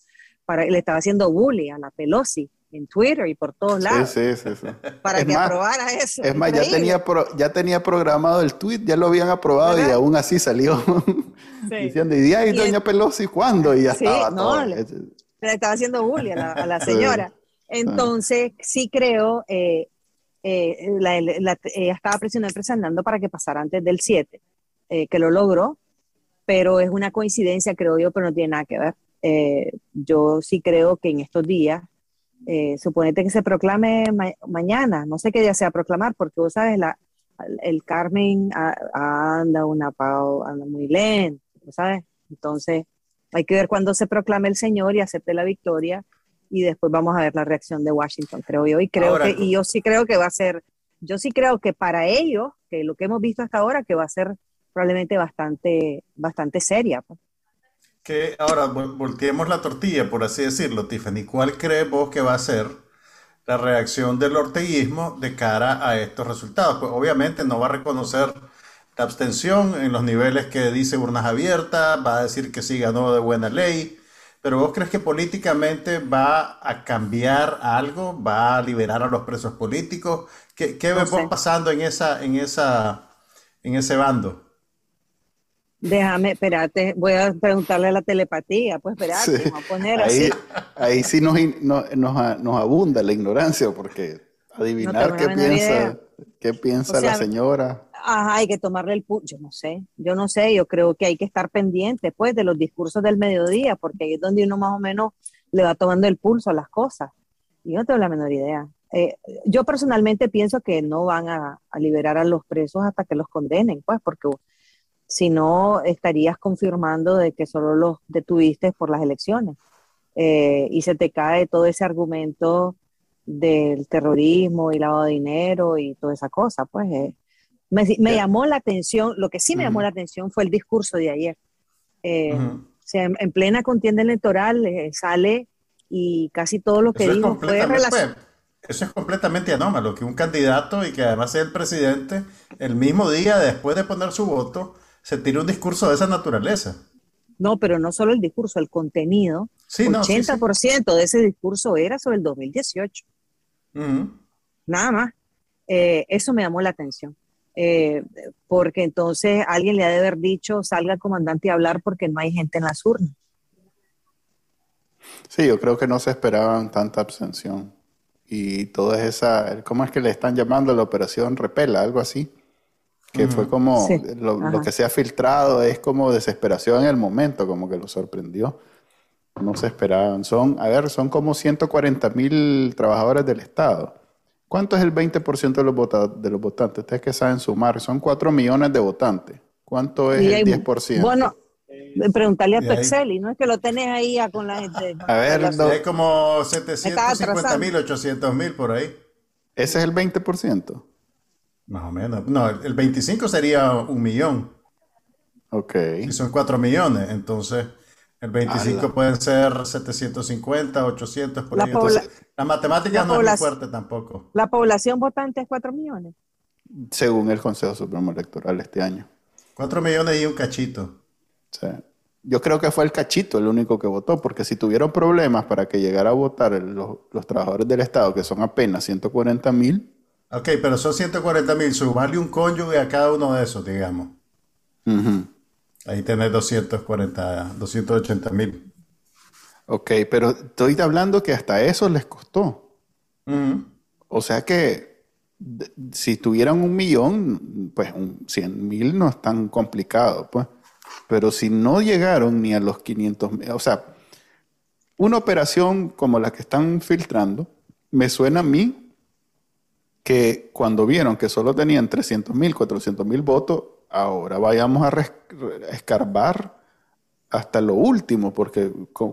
para, le estaba haciendo bullying a la Pelosi en Twitter y por todos lados. Sí, sí, sí. Para que aprobara eso. Es más, ya tenía, ya tenía programado el tweet, ya lo habían aprobado y aún así salió diciendo, ¿y ahí doña Pelosi cuando Y ya estaba todo. Le, estaba haciendo bullying a la, señora. Entonces, sí creo, eh, eh, la, ella estaba presionando, presionando para que pasara antes del 7, eh, que lo logró, pero es una coincidencia, creo yo, pero no tiene nada que ver. yo sí creo que en estos días eh, suponete que se proclame mañana, no sé qué día se va a proclamar, porque vos sabes, la, el Carmen anda una pau, anda muy lento, ¿sabes? Entonces, hay que ver cuándo se proclame el Señor y acepte la victoria, y después vamos a ver la reacción de Washington, creo yo, y creo que, y yo sí creo que va a ser, yo sí creo que para ellos, que lo que hemos visto hasta ahora, que va a ser probablemente bastante, bastante seria. Pues. Que ahora volteemos la tortilla, por así decirlo, Tiffany. ¿Cuál crees vos que va a ser la reacción del orteguismo de cara a estos resultados? Pues obviamente no va a reconocer la abstención en los niveles que dice urnas abiertas, va a decir que sí ganó de buena ley, pero vos crees que políticamente va a cambiar algo, va a liberar a los presos políticos? ¿Qué, qué ves vos pasando en esa, en esa, en ese bando? Déjame, espérate, voy a preguntarle a la telepatía, pues espérate, vamos a poner ahí, así. Ahí sí nos, nos, abunda la ignorancia, porque adivinar qué, piensa, qué piensa la señora. Ajá, hay que tomarle el pulso, yo no sé, yo no sé, yo creo que hay que estar pendiente, pues, de los discursos del mediodía, porque ahí es donde uno más o menos le va tomando el pulso a las cosas. Y yo no tengo la menor idea. Eh, yo personalmente pienso que no van a, a, liberar a los presos hasta que los condenen, pues, porque si no estarías confirmando de que solo los detuviste por las elecciones. Eh, y se te cae todo ese argumento del terrorismo y lavado de dinero y toda esa cosa. Pues eh, me, llamó la atención, lo que sí me llamó la atención fue el discurso de ayer. Eh, o sea, en, plena contienda electoral sale y casi todo lo que dijo fue relacionado. Eso es completamente anómalo, que un candidato y que además sea el presidente, el mismo día después de poner su voto, se tira un discurso de esa naturaleza. No, pero no solo el discurso, el contenido. Sí, 80% de ese discurso era sobre el 2018. Nada más. Eh, eso me llamó la atención. Eh, porque entonces alguien le ha de haber dicho, salga el comandante a hablar porque no hay gente en las urnas. Sí, yo creo que no se esperaban tanta abstención. Y toda esa, ¿cómo es que le están llamando la operación Repela? Algo así que fue como lo, que se ha filtrado es como desesperación en el momento, como que lo sorprendió. No se esperaban. Son, a ver, son como 140 mil trabajadores del Estado. ¿Cuánto es el 20% de los, de los votantes? Ustedes que saben sumar, son 4 millones de votantes. ¿Cuánto es el 10%? Bueno, preguntarle a Pexeli, ¿no es que lo tenés ahí con la gente? A ver, hay como 750 mil, 800 mil por ahí. Ese es el 20%. Más o menos. No, el 25 sería un millón. Ok. Y son 4 millones, entonces el 25 pueden ser 750, 800, por la ahí. la matemática no es muy fuerte tampoco. ¿La población votante es 4 millones? Según el Consejo Supremo Electoral este año. 4 millones y un cachito. Sí. Yo creo que fue el cachito el único que votó, porque si tuvieron problemas para que llegara a votar los, los trabajadores del Estado, que son apenas 140 mil, Ok, pero son 140 mil, sumarle un cónyuge a cada uno de esos, digamos. Ahí tenés 240, 280 mil. Ok, pero estoy hablando que hasta eso les costó. O sea que si tuvieran un millón, pues un 100 mil no es tan complicado, pues. Pero si no llegaron ni a los 500 mil, o sea, una operación como la que están filtrando, me suena a mí que cuando vieron que solo tenían 300 mil, 400 mil votos, ahora vayamos a escarbar hasta lo último, porque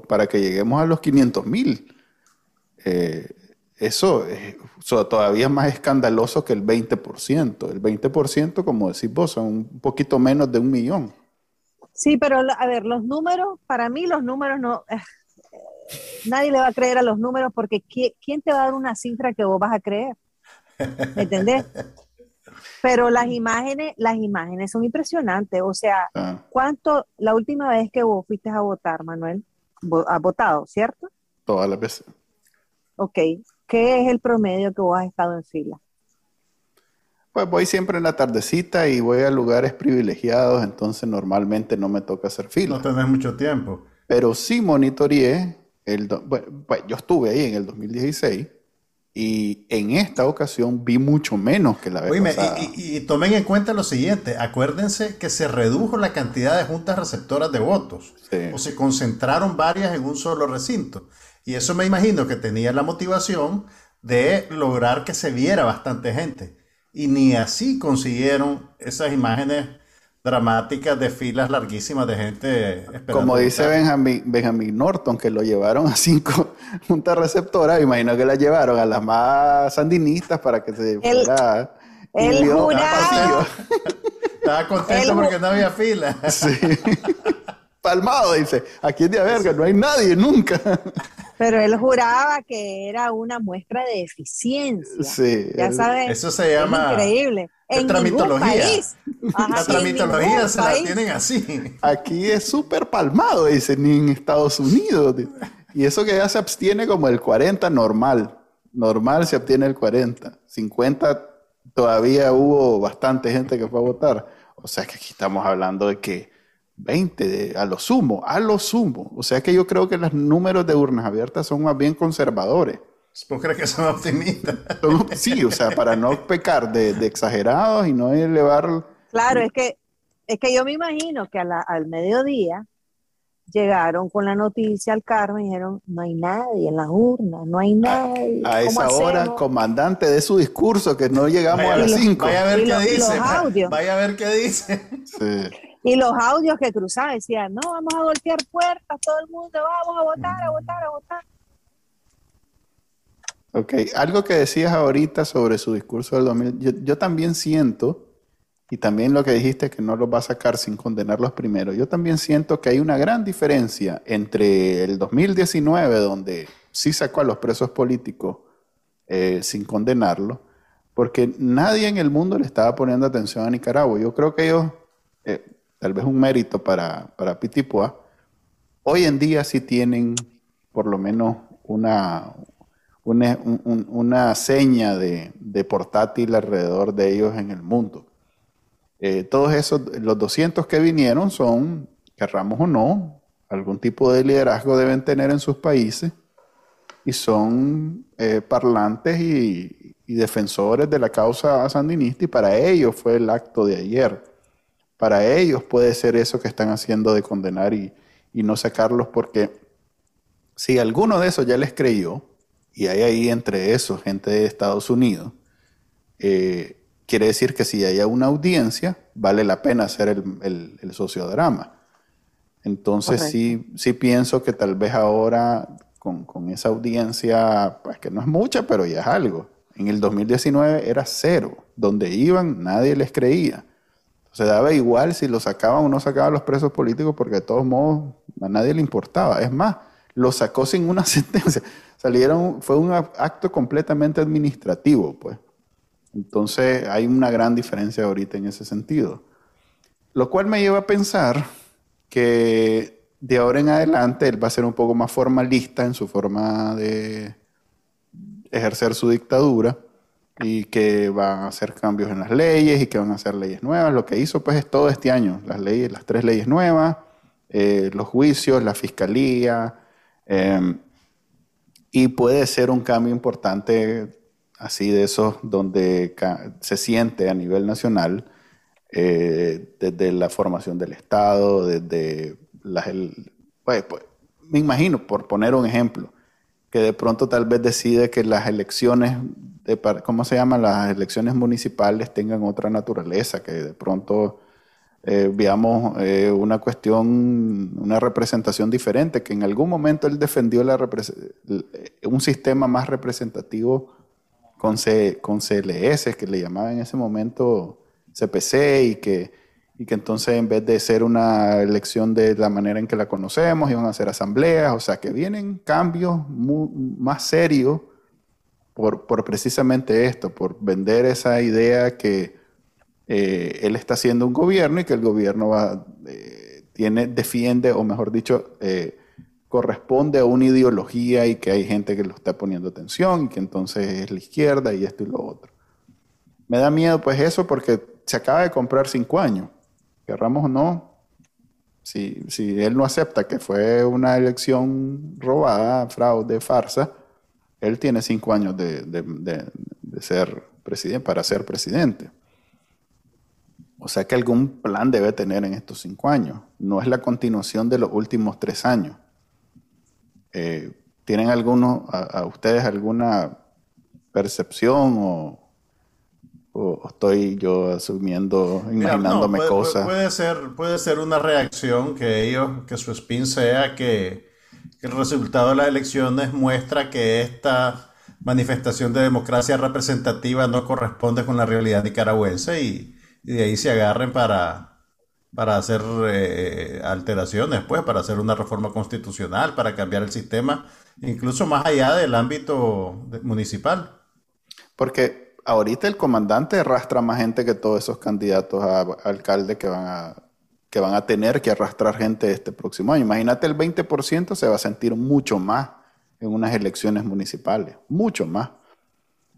para que lleguemos a los 500 mil, eh, eso es todavía más escandaloso que el 20%. El 20%, como decís vos, son un poquito menos de un millón. Sí, pero a ver, los números, para mí los números no... Eh, nadie le va a creer a los números porque ¿quién te va a dar una cifra que vos vas a creer? ¿Me entendés? Pero las imágenes, las imágenes son impresionantes. O sea, ah. ¿cuánto, la última vez que vos fuiste a votar, Manuel, has votado, ¿cierto? Todas las veces. Ok. ¿Qué es el promedio que vos has estado en fila? Pues voy siempre en la tardecita y voy a lugares privilegiados, entonces normalmente no me toca hacer fila. No tenés mucho tiempo. Pero sí monitoreé, el, bueno, pues yo estuve ahí en el 2016 y en esta ocasión vi mucho menos que la vez pasada. Y, tomen en cuenta lo siguiente, acuérdense que se redujo la cantidad de juntas receptoras de votos, o se concentraron varias en un solo recinto. Y eso me imagino que tenía la motivación de lograr que se viera bastante gente. Y ni así consiguieron esas imágenes dramáticas de filas larguísimas de gente Como dice Benjamin, Benjamin Norton, que lo llevaron a cinco juntas receptoras, imagino que la llevaron a las más sandinistas para que se fuera... El jurado, Estaba contento porque no había fila. Sí. Palmado, dice. Aquí es de verga, no hay nadie nunca. Pero él juraba que era una muestra de eficiencia. Sí. Ya sabes. Eso se llama. increíble. En tramitología. la tramitología se la tienen así. Aquí es súper palmado, dice, ni en Estados Unidos. Y eso que ya se abstiene como el 40 normal. Normal se obtiene el 40. 50 todavía hubo bastante gente que fue a votar. O sea que aquí estamos hablando de que 20 a lo sumo, a lo sumo. O sea que yo creo que los números de urnas abiertas son más bien conservadores. ¿Vos crees que son optimistas? sí, o sea, para no pecar de, exagerados y no elevar... Claro, es que, es que yo me imagino que al mediodía llegaron con la noticia al Carmen y dijeron, no hay nadie en las urnas, no hay nadie. A, esa hora, comandante de su discurso, que no llegamos a las 5. Vaya a ver qué dice. Vaya a ver qué dice. Y los audios que cruzaban decían, no, vamos a golpear puertas, todo el mundo, vamos a votar, a votar, a votar. Ok, algo que decías ahorita sobre su discurso del 2000, yo, yo también siento y también lo que dijiste que no los va a sacar sin condenarlos primero. Yo también siento que hay una gran diferencia entre el 2019, donde sí sacó a los presos políticos eh, sin condenarlos, porque nadie en el mundo le estaba poniendo atención a Nicaragua. Yo creo que ellos, eh, tal vez un mérito para, para Pitipua, hoy en día sí tienen por lo menos una, una, una seña de, de portátil alrededor de ellos en el mundo eh, todos esos, los 200 que vinieron son, querramos o no, algún tipo de liderazgo deben tener en sus países y son eh, parlantes y, defensores de la causa sandinista y para ellos fue el acto de ayer. Para ellos puede ser eso que están haciendo de condenar y, no sacarlos porque si alguno de esos ya les creyó, y hay ahí entre esos gente de Estados Unidos, eh, quiere decir que si hay una audiencia, vale la pena hacer el, sociodrama. Entonces sí, sí pienso que tal vez ahora con, esa audiencia, pues que no es mucha, pero ya es algo. En el 2019 era cero. Donde iban, nadie les creía. Se daba igual si lo sacaban o no sacaban los presos políticos, porque de todos modos a nadie le importaba. Es más, lo sacó sin una sentencia. Salieron, fue un acto completamente administrativo, pues. Entonces hay una gran diferencia ahorita en ese sentido. Lo cual me lleva a pensar que de ahora en adelante él va a ser un poco más formalista en su forma de ejercer su dictadura y que va a hacer cambios en las leyes y que van a hacer leyes nuevas. Lo que hizo pues es todo este año, las leyes, las tres leyes nuevas, eh, los juicios, la fiscalía, em, y puede ser un cambio importante así de esos donde se siente a nivel nacional, eh, desde la formación del Estado, desde las... Pues, pues, me imagino, por poner un ejemplo, que de pronto tal vez decide que las elecciones, de, ¿cómo se llama? Las elecciones municipales tengan otra naturaleza, que de pronto eh, veamos eh, una cuestión, una representación diferente, que en algún momento él defendió la un sistema más representativo con, C, con CLS, que le llamaban en ese momento CPC, y que, y que entonces en vez de ser una elección de la manera en que la conocemos, iban a ser asambleas, o sea que vienen cambios más serios por, por, precisamente esto, por vender esa idea que eh, él está haciendo un gobierno y que el gobierno va, eh, tiene, defiende, o mejor dicho, eh, corresponde a una ideología y que hay gente que lo está poniendo atención y que entonces es la izquierda y esto y lo otro. Me da miedo pues eso porque se acaba de comprar cinco años, querramos o no, si, si él no acepta que fue una elección robada, fraude, farsa, él tiene cinco años de, de ser presidente, para ser presidente. O sea que algún plan debe tener en estos cinco años. No es la continuación de los últimos tres años. Eh, ¿Tienen alguno, a, ustedes alguna percepción o, estoy yo asumiendo, imaginándome cosas? Puede ser, puede ser una reacción que ellos, que su spin sea que, el resultado de las elecciones muestra que esta manifestación de democracia representativa no corresponde con la realidad nicaragüense y, y de ahí se agarren para, para hacer eh, alteraciones, pues, para hacer una reforma constitucional, para cambiar el sistema, incluso más allá del ámbito municipal. Porque ahorita el comandante arrastra más gente que todos esos candidatos a alcalde que van a, que van a tener que arrastrar gente este próximo año. Imagínate el 20% se va a sentir mucho más en unas elecciones municipales, mucho más.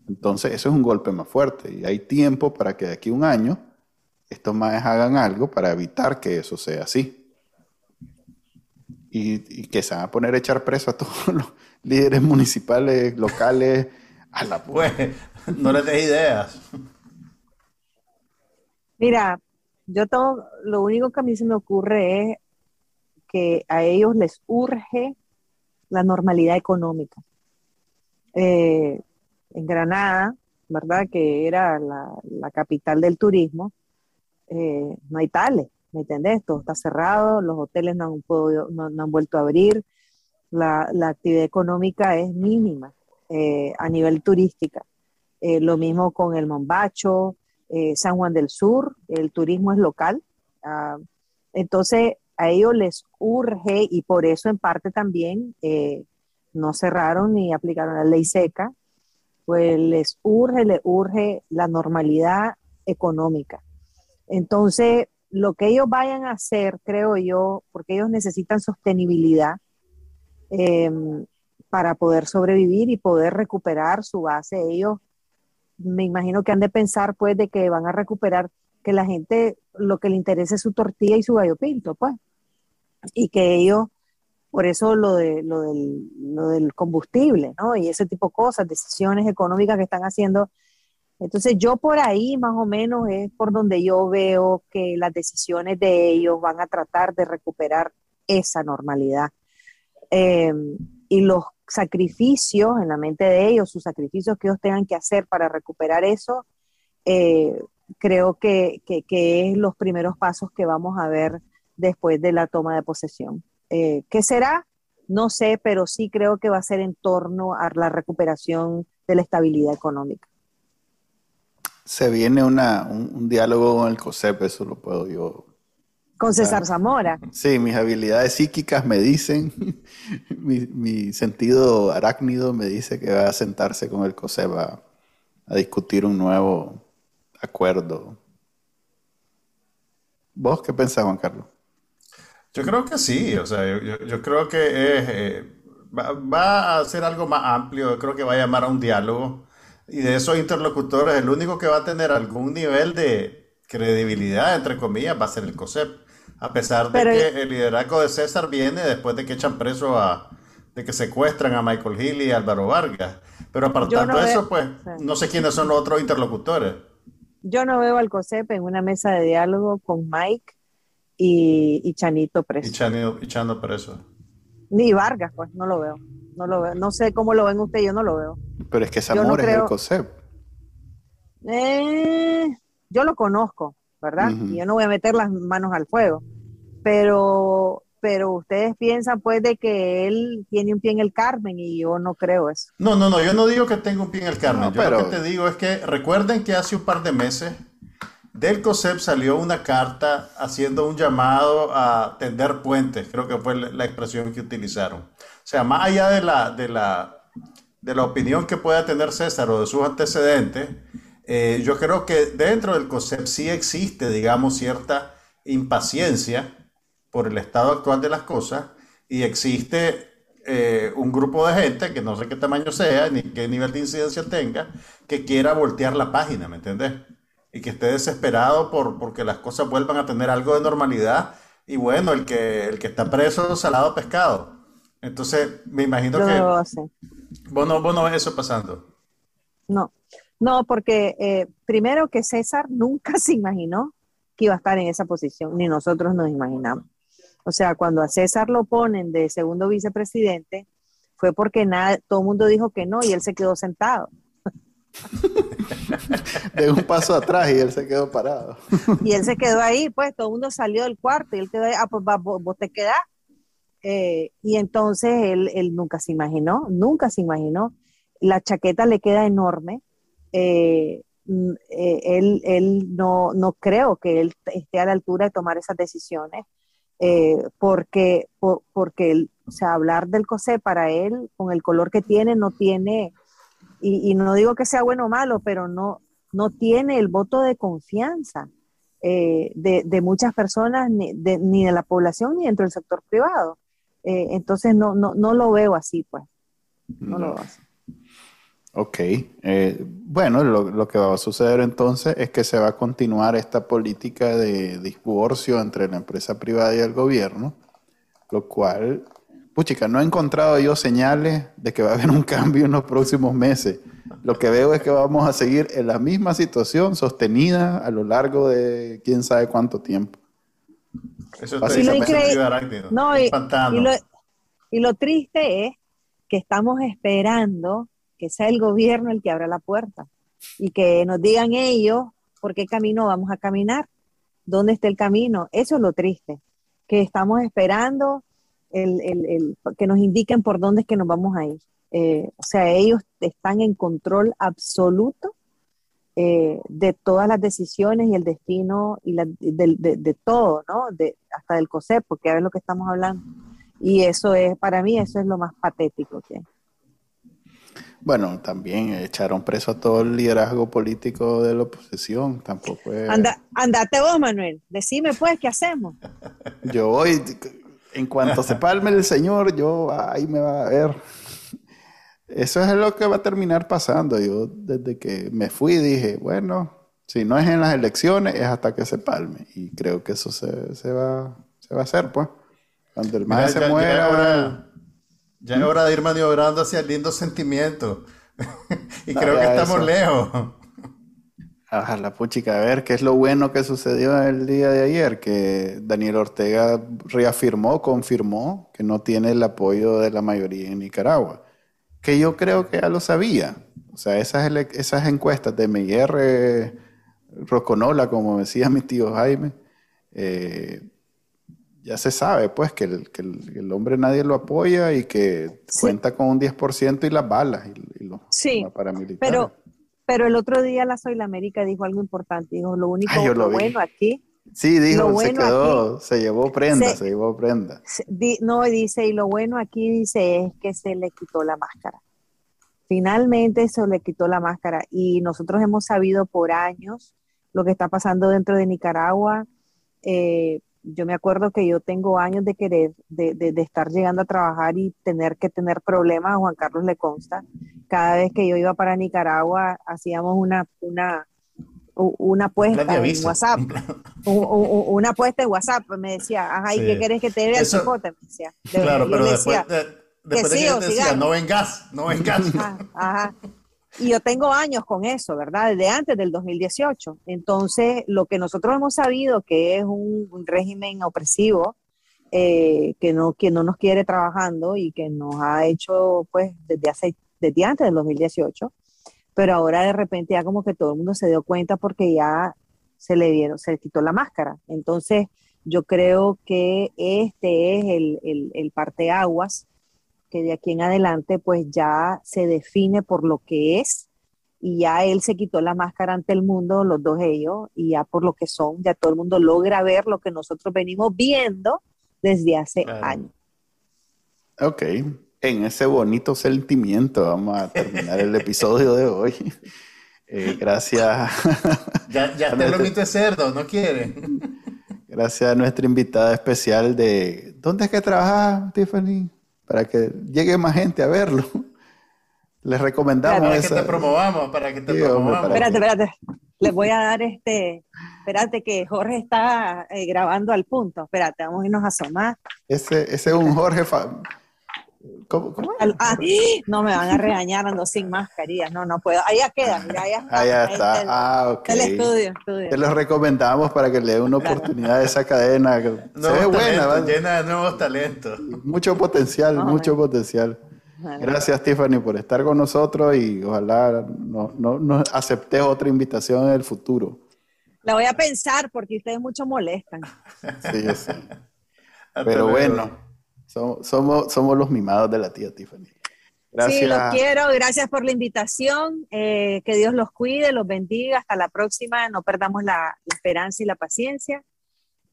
Entonces, eso es un golpe más fuerte y hay tiempo para que de aquí a un año estos más hagan algo para evitar que eso sea así. Y, que se van a poner a echar preso a todos los líderes municipales, locales, a la pues no les des ideas. Mira, yo todo, lo único que a mí se me ocurre es que a ellos les urge la normalidad económica. Eh, en Granada, ¿verdad? Que era la, capital del turismo, eh, no hay tales, ¿me entendés? Todo está cerrado, los hoteles no han, no, han vuelto a abrir, la, actividad económica es mínima eh, a nivel turística. Eh, lo mismo con el Mombacho, San Juan del Sur, el turismo es local. Ah, entonces, a ellos les urge y por eso en parte también no cerraron ni aplicaron la ley seca, pues les urge, les urge la normalidad económica. Entonces, lo que ellos vayan a hacer, creo yo, porque ellos necesitan sostenibilidad em, para poder sobrevivir y poder recuperar su base. Ellos, me imagino que han de pensar, pues, de que van a recuperar, que la gente lo que le interesa es su tortilla y su gallo pinto, pues, y que ellos por eso lo, de, lo, del, lo del combustible, ¿no? Y ese tipo de cosas, decisiones económicas que están haciendo. Entonces yo por ahí más o menos es por donde yo veo que las decisiones de ellos van a tratar de recuperar esa normalidad. Em, y los sacrificios en la mente de ellos, sus sacrificios que ellos tengan que hacer para recuperar eso, eh, creo que, que, es los primeros pasos que vamos a ver después de la toma de posesión. Eh, ¿Qué será? No sé, pero sí creo que va a ser en torno a la recuperación de la estabilidad económica. Se viene un, diálogo con el COSEP, eso lo puedo yo. Con César Zamora. Sí, mis habilidades psíquicas me dicen, mi, sentido arácnido me dice que va a sentarse con el COSEP a, discutir un nuevo acuerdo. ¿Vos qué pensás, Juan Carlos? Yo creo que sí, o sea, yo, creo que eh, va, a ser algo más amplio, yo creo que va a llamar a un diálogo y de esos interlocutores el único que va a tener algún nivel de credibilidad, entre comillas, va a ser el COSEP, a pesar de que el liderazgo de César viene después de que echan preso a, de que secuestran a Michael Hill y Álvaro Vargas. Pero apartando de eso, pues no sé quiénes son los otros interlocutores. Yo no veo al COSEP en una mesa de diálogo con Mike y, Chanito preso. Y, Chanito, y Chano preso. Ni Vargas, pues, no lo veo. No lo veo. No sé cómo lo ven ustedes, yo no lo veo. Pero es que Zamora es el COSEP. Eh, yo lo conozco, ¿verdad? Y yo no voy a meter las manos al fuego. Pero, pero ustedes piensan pues de que él tiene un pie en el Carmen y yo no creo eso. No, no, no, yo no digo que tenga un pie en el Carmen. yo lo que te digo es que recuerden que hace un par de meses del COSEP salió una carta haciendo un llamado a tender puentes, creo que fue la expresión que utilizaron. O sea, más allá de la, de la, de la opinión que pueda tener César o de sus antecedentes, eh, yo creo que dentro del COSEP sí existe, digamos, cierta impaciencia por el estado actual de las cosas y existe eh, un grupo de gente, que no sé qué tamaño sea, ni qué nivel de incidencia tenga, que quiera voltear la página, ¿me entendés? y que esté desesperado por porque las cosas vuelvan a tener algo de normalidad. Y bueno, el que, el que está preso, salado pescado. Entonces, me imagino que... Vos no, vos no ves eso pasando. No, no, porque eh, primero que César nunca se imaginó que iba a estar en esa posición, ni nosotros nos imaginamos. O sea, cuando a César lo ponen de segundo vicepresidente, fue porque nada, todo el mundo dijo que no y él se quedó sentado. de un paso atrás y él se quedó parado. y él se quedó ahí, pues todo el mundo salió del cuarto y él quedó ahí, ah, pues vos, te quedás. Eh, y entonces él, él, nunca se imaginó, nunca se imaginó. La chaqueta le queda enorme. Eh, eh, él, él no, no creo que él esté a la altura de tomar esas decisiones, eh, porque, porque o sea, hablar del COSE para él, con el color que tiene, no tiene, y, no digo que sea bueno o malo, pero no, no tiene el voto de confianza eh, de, muchas personas, ni de, ni de la población, ni dentro del sector privado. entonces no, no, no lo veo así, pues. No, no. lo veo así. Ok, eh, bueno, lo, que va a suceder entonces es que se va a continuar esta política de divorcio entre la empresa privada y el gobierno, lo cual, puchica, no he encontrado yo señales de que va a haber un cambio en los próximos meses. Lo que veo es que vamos a seguir en la misma situación sostenida a lo largo de quién sabe cuánto tiempo. Eso es y, lo no, y, y lo triste es que estamos esperando que sea el gobierno el que abra la puerta y que nos digan ellos por qué camino vamos a caminar, dónde está el camino. Eso es lo triste, que estamos esperando el, que nos indiquen por dónde es que nos vamos a ir. Eh, o sea, ellos están en control absoluto eh, de todas las decisiones y el destino y de, todo, ¿no? De, hasta del COSEP, porque a ver lo que estamos hablando. Y eso es, para mí, eso es lo más patético que. Bueno, también echaron preso a todo el liderazgo político de la oposición, tampoco es... Anda, andate vos, Manuel, decime pues, ¿qué hacemos? Yo voy, en cuanto se palme el señor, yo ahí me va a ver. Eso es lo que va a terminar pasando. Yo desde que me fui dije, bueno, si no es en las elecciones, es hasta que se palme. Y creo que eso se, va, se va a hacer, pues. Cuando el más se muera... Ya es hora de ir maniobrando hacia el lindo sentimiento. y creo que estamos lejos. la puchica, a ver qué es lo bueno que sucedió el día de ayer, que Daniel Ortega reafirmó, confirmó que no tiene el apoyo de la mayoría en Nicaragua, que yo creo que ya lo sabía. O sea, esas, esas encuestas de MIR, Roconola, como decía mi tío Jaime, eh, ya se sabe, pues, que el, que el, hombre nadie lo apoya y que cuenta con un 10% y las balas y, los sí, paramilitares. Pero, pero el otro día la Soy la América dijo algo importante, dijo, lo único bueno aquí... Sí, dijo, se quedó, se llevó prenda, se, llevó prenda. no, dice, y lo bueno aquí dice es que se le quitó la máscara. Finalmente se le quitó la máscara y nosotros hemos sabido por años lo que está pasando dentro de Nicaragua. Eh, yo me acuerdo que yo tengo años de querer, de, de, estar llegando a trabajar y tener que tener problemas, a Juan Carlos le consta. Cada vez que yo iba para Nicaragua, hacíamos una, una, una apuesta en WhatsApp. una apuesta en WhatsApp. Me decía, ajá, ¿y qué quieres que te vea el? Me decía. claro, pero después, de, después que de decía, no vengas, no vengas. Ajá, ajá. Y yo tengo años con eso, ¿verdad? Desde antes del 2018. Entonces, lo que nosotros hemos sabido que es un, régimen opresivo, eh, que, no, que no nos quiere trabajando y que nos ha hecho, pues, desde, hace, desde antes del 2018, pero ahora de repente ya como que todo el mundo se dio cuenta porque ya se le dieron, se le quitó la máscara. Entonces, yo creo que este es el, el, el parteaguas que de aquí en adelante pues ya se define por lo que es y ya él se quitó la máscara ante el mundo, los dos ellos, y ya por lo que son, ya todo el mundo logra ver lo que nosotros venimos viendo desde hace años. Ok, en ese bonito sentimiento vamos a terminar el episodio de hoy. Eh, gracias. ya ya te lo de cerdo, no quiere. gracias a nuestra invitada especial de... ¿Dónde es que trabajas, Tiffany? Para que llegue más gente a verlo. Les recomendamos Para que te promovamos, para que te promovamos. espérate, espérate. Les voy a dar este... Espérate que Jorge está eh, grabando al punto. Espérate, vamos a irnos a asomar. Ese, ese es un Jorge... ¿Cómo? Ah, no me van a regañar, ando sin mascarilla. No, no puedo. Allá queda, mira, allá está. Allá está. ah, ok. El estudio, estudio. Te los recomendamos para que le dé una oportunidad a esa cadena. Se ve buena, Llena de nuevos talentos. Mucho potencial, mucho potencial. Gracias, Tiffany, por estar con nosotros y ojalá nos no, no aceptes otra invitación en el futuro. La voy a pensar porque ustedes mucho molestan. Sí, sí. Pero bueno. Somos, somos, los mimados de la tía Tiffany. Sí, los quiero. Gracias por la invitación. Eh, que Dios los cuide, los bendiga. Hasta la próxima. No perdamos la, esperanza y la paciencia.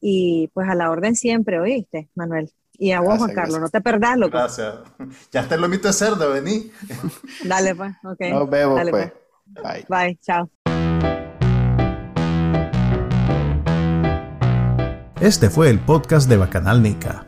Y pues a la orden siempre, ¿oíste, Manuel? Y a vos, Juan Carlos, no te perdás, loco. Gracias. Ya está el lomito de cerdo, vení. Dale, pues. Ok. Nos vemos, pues. pues. Bye. Bye, chao. Este fue el podcast de Bacanal Nica.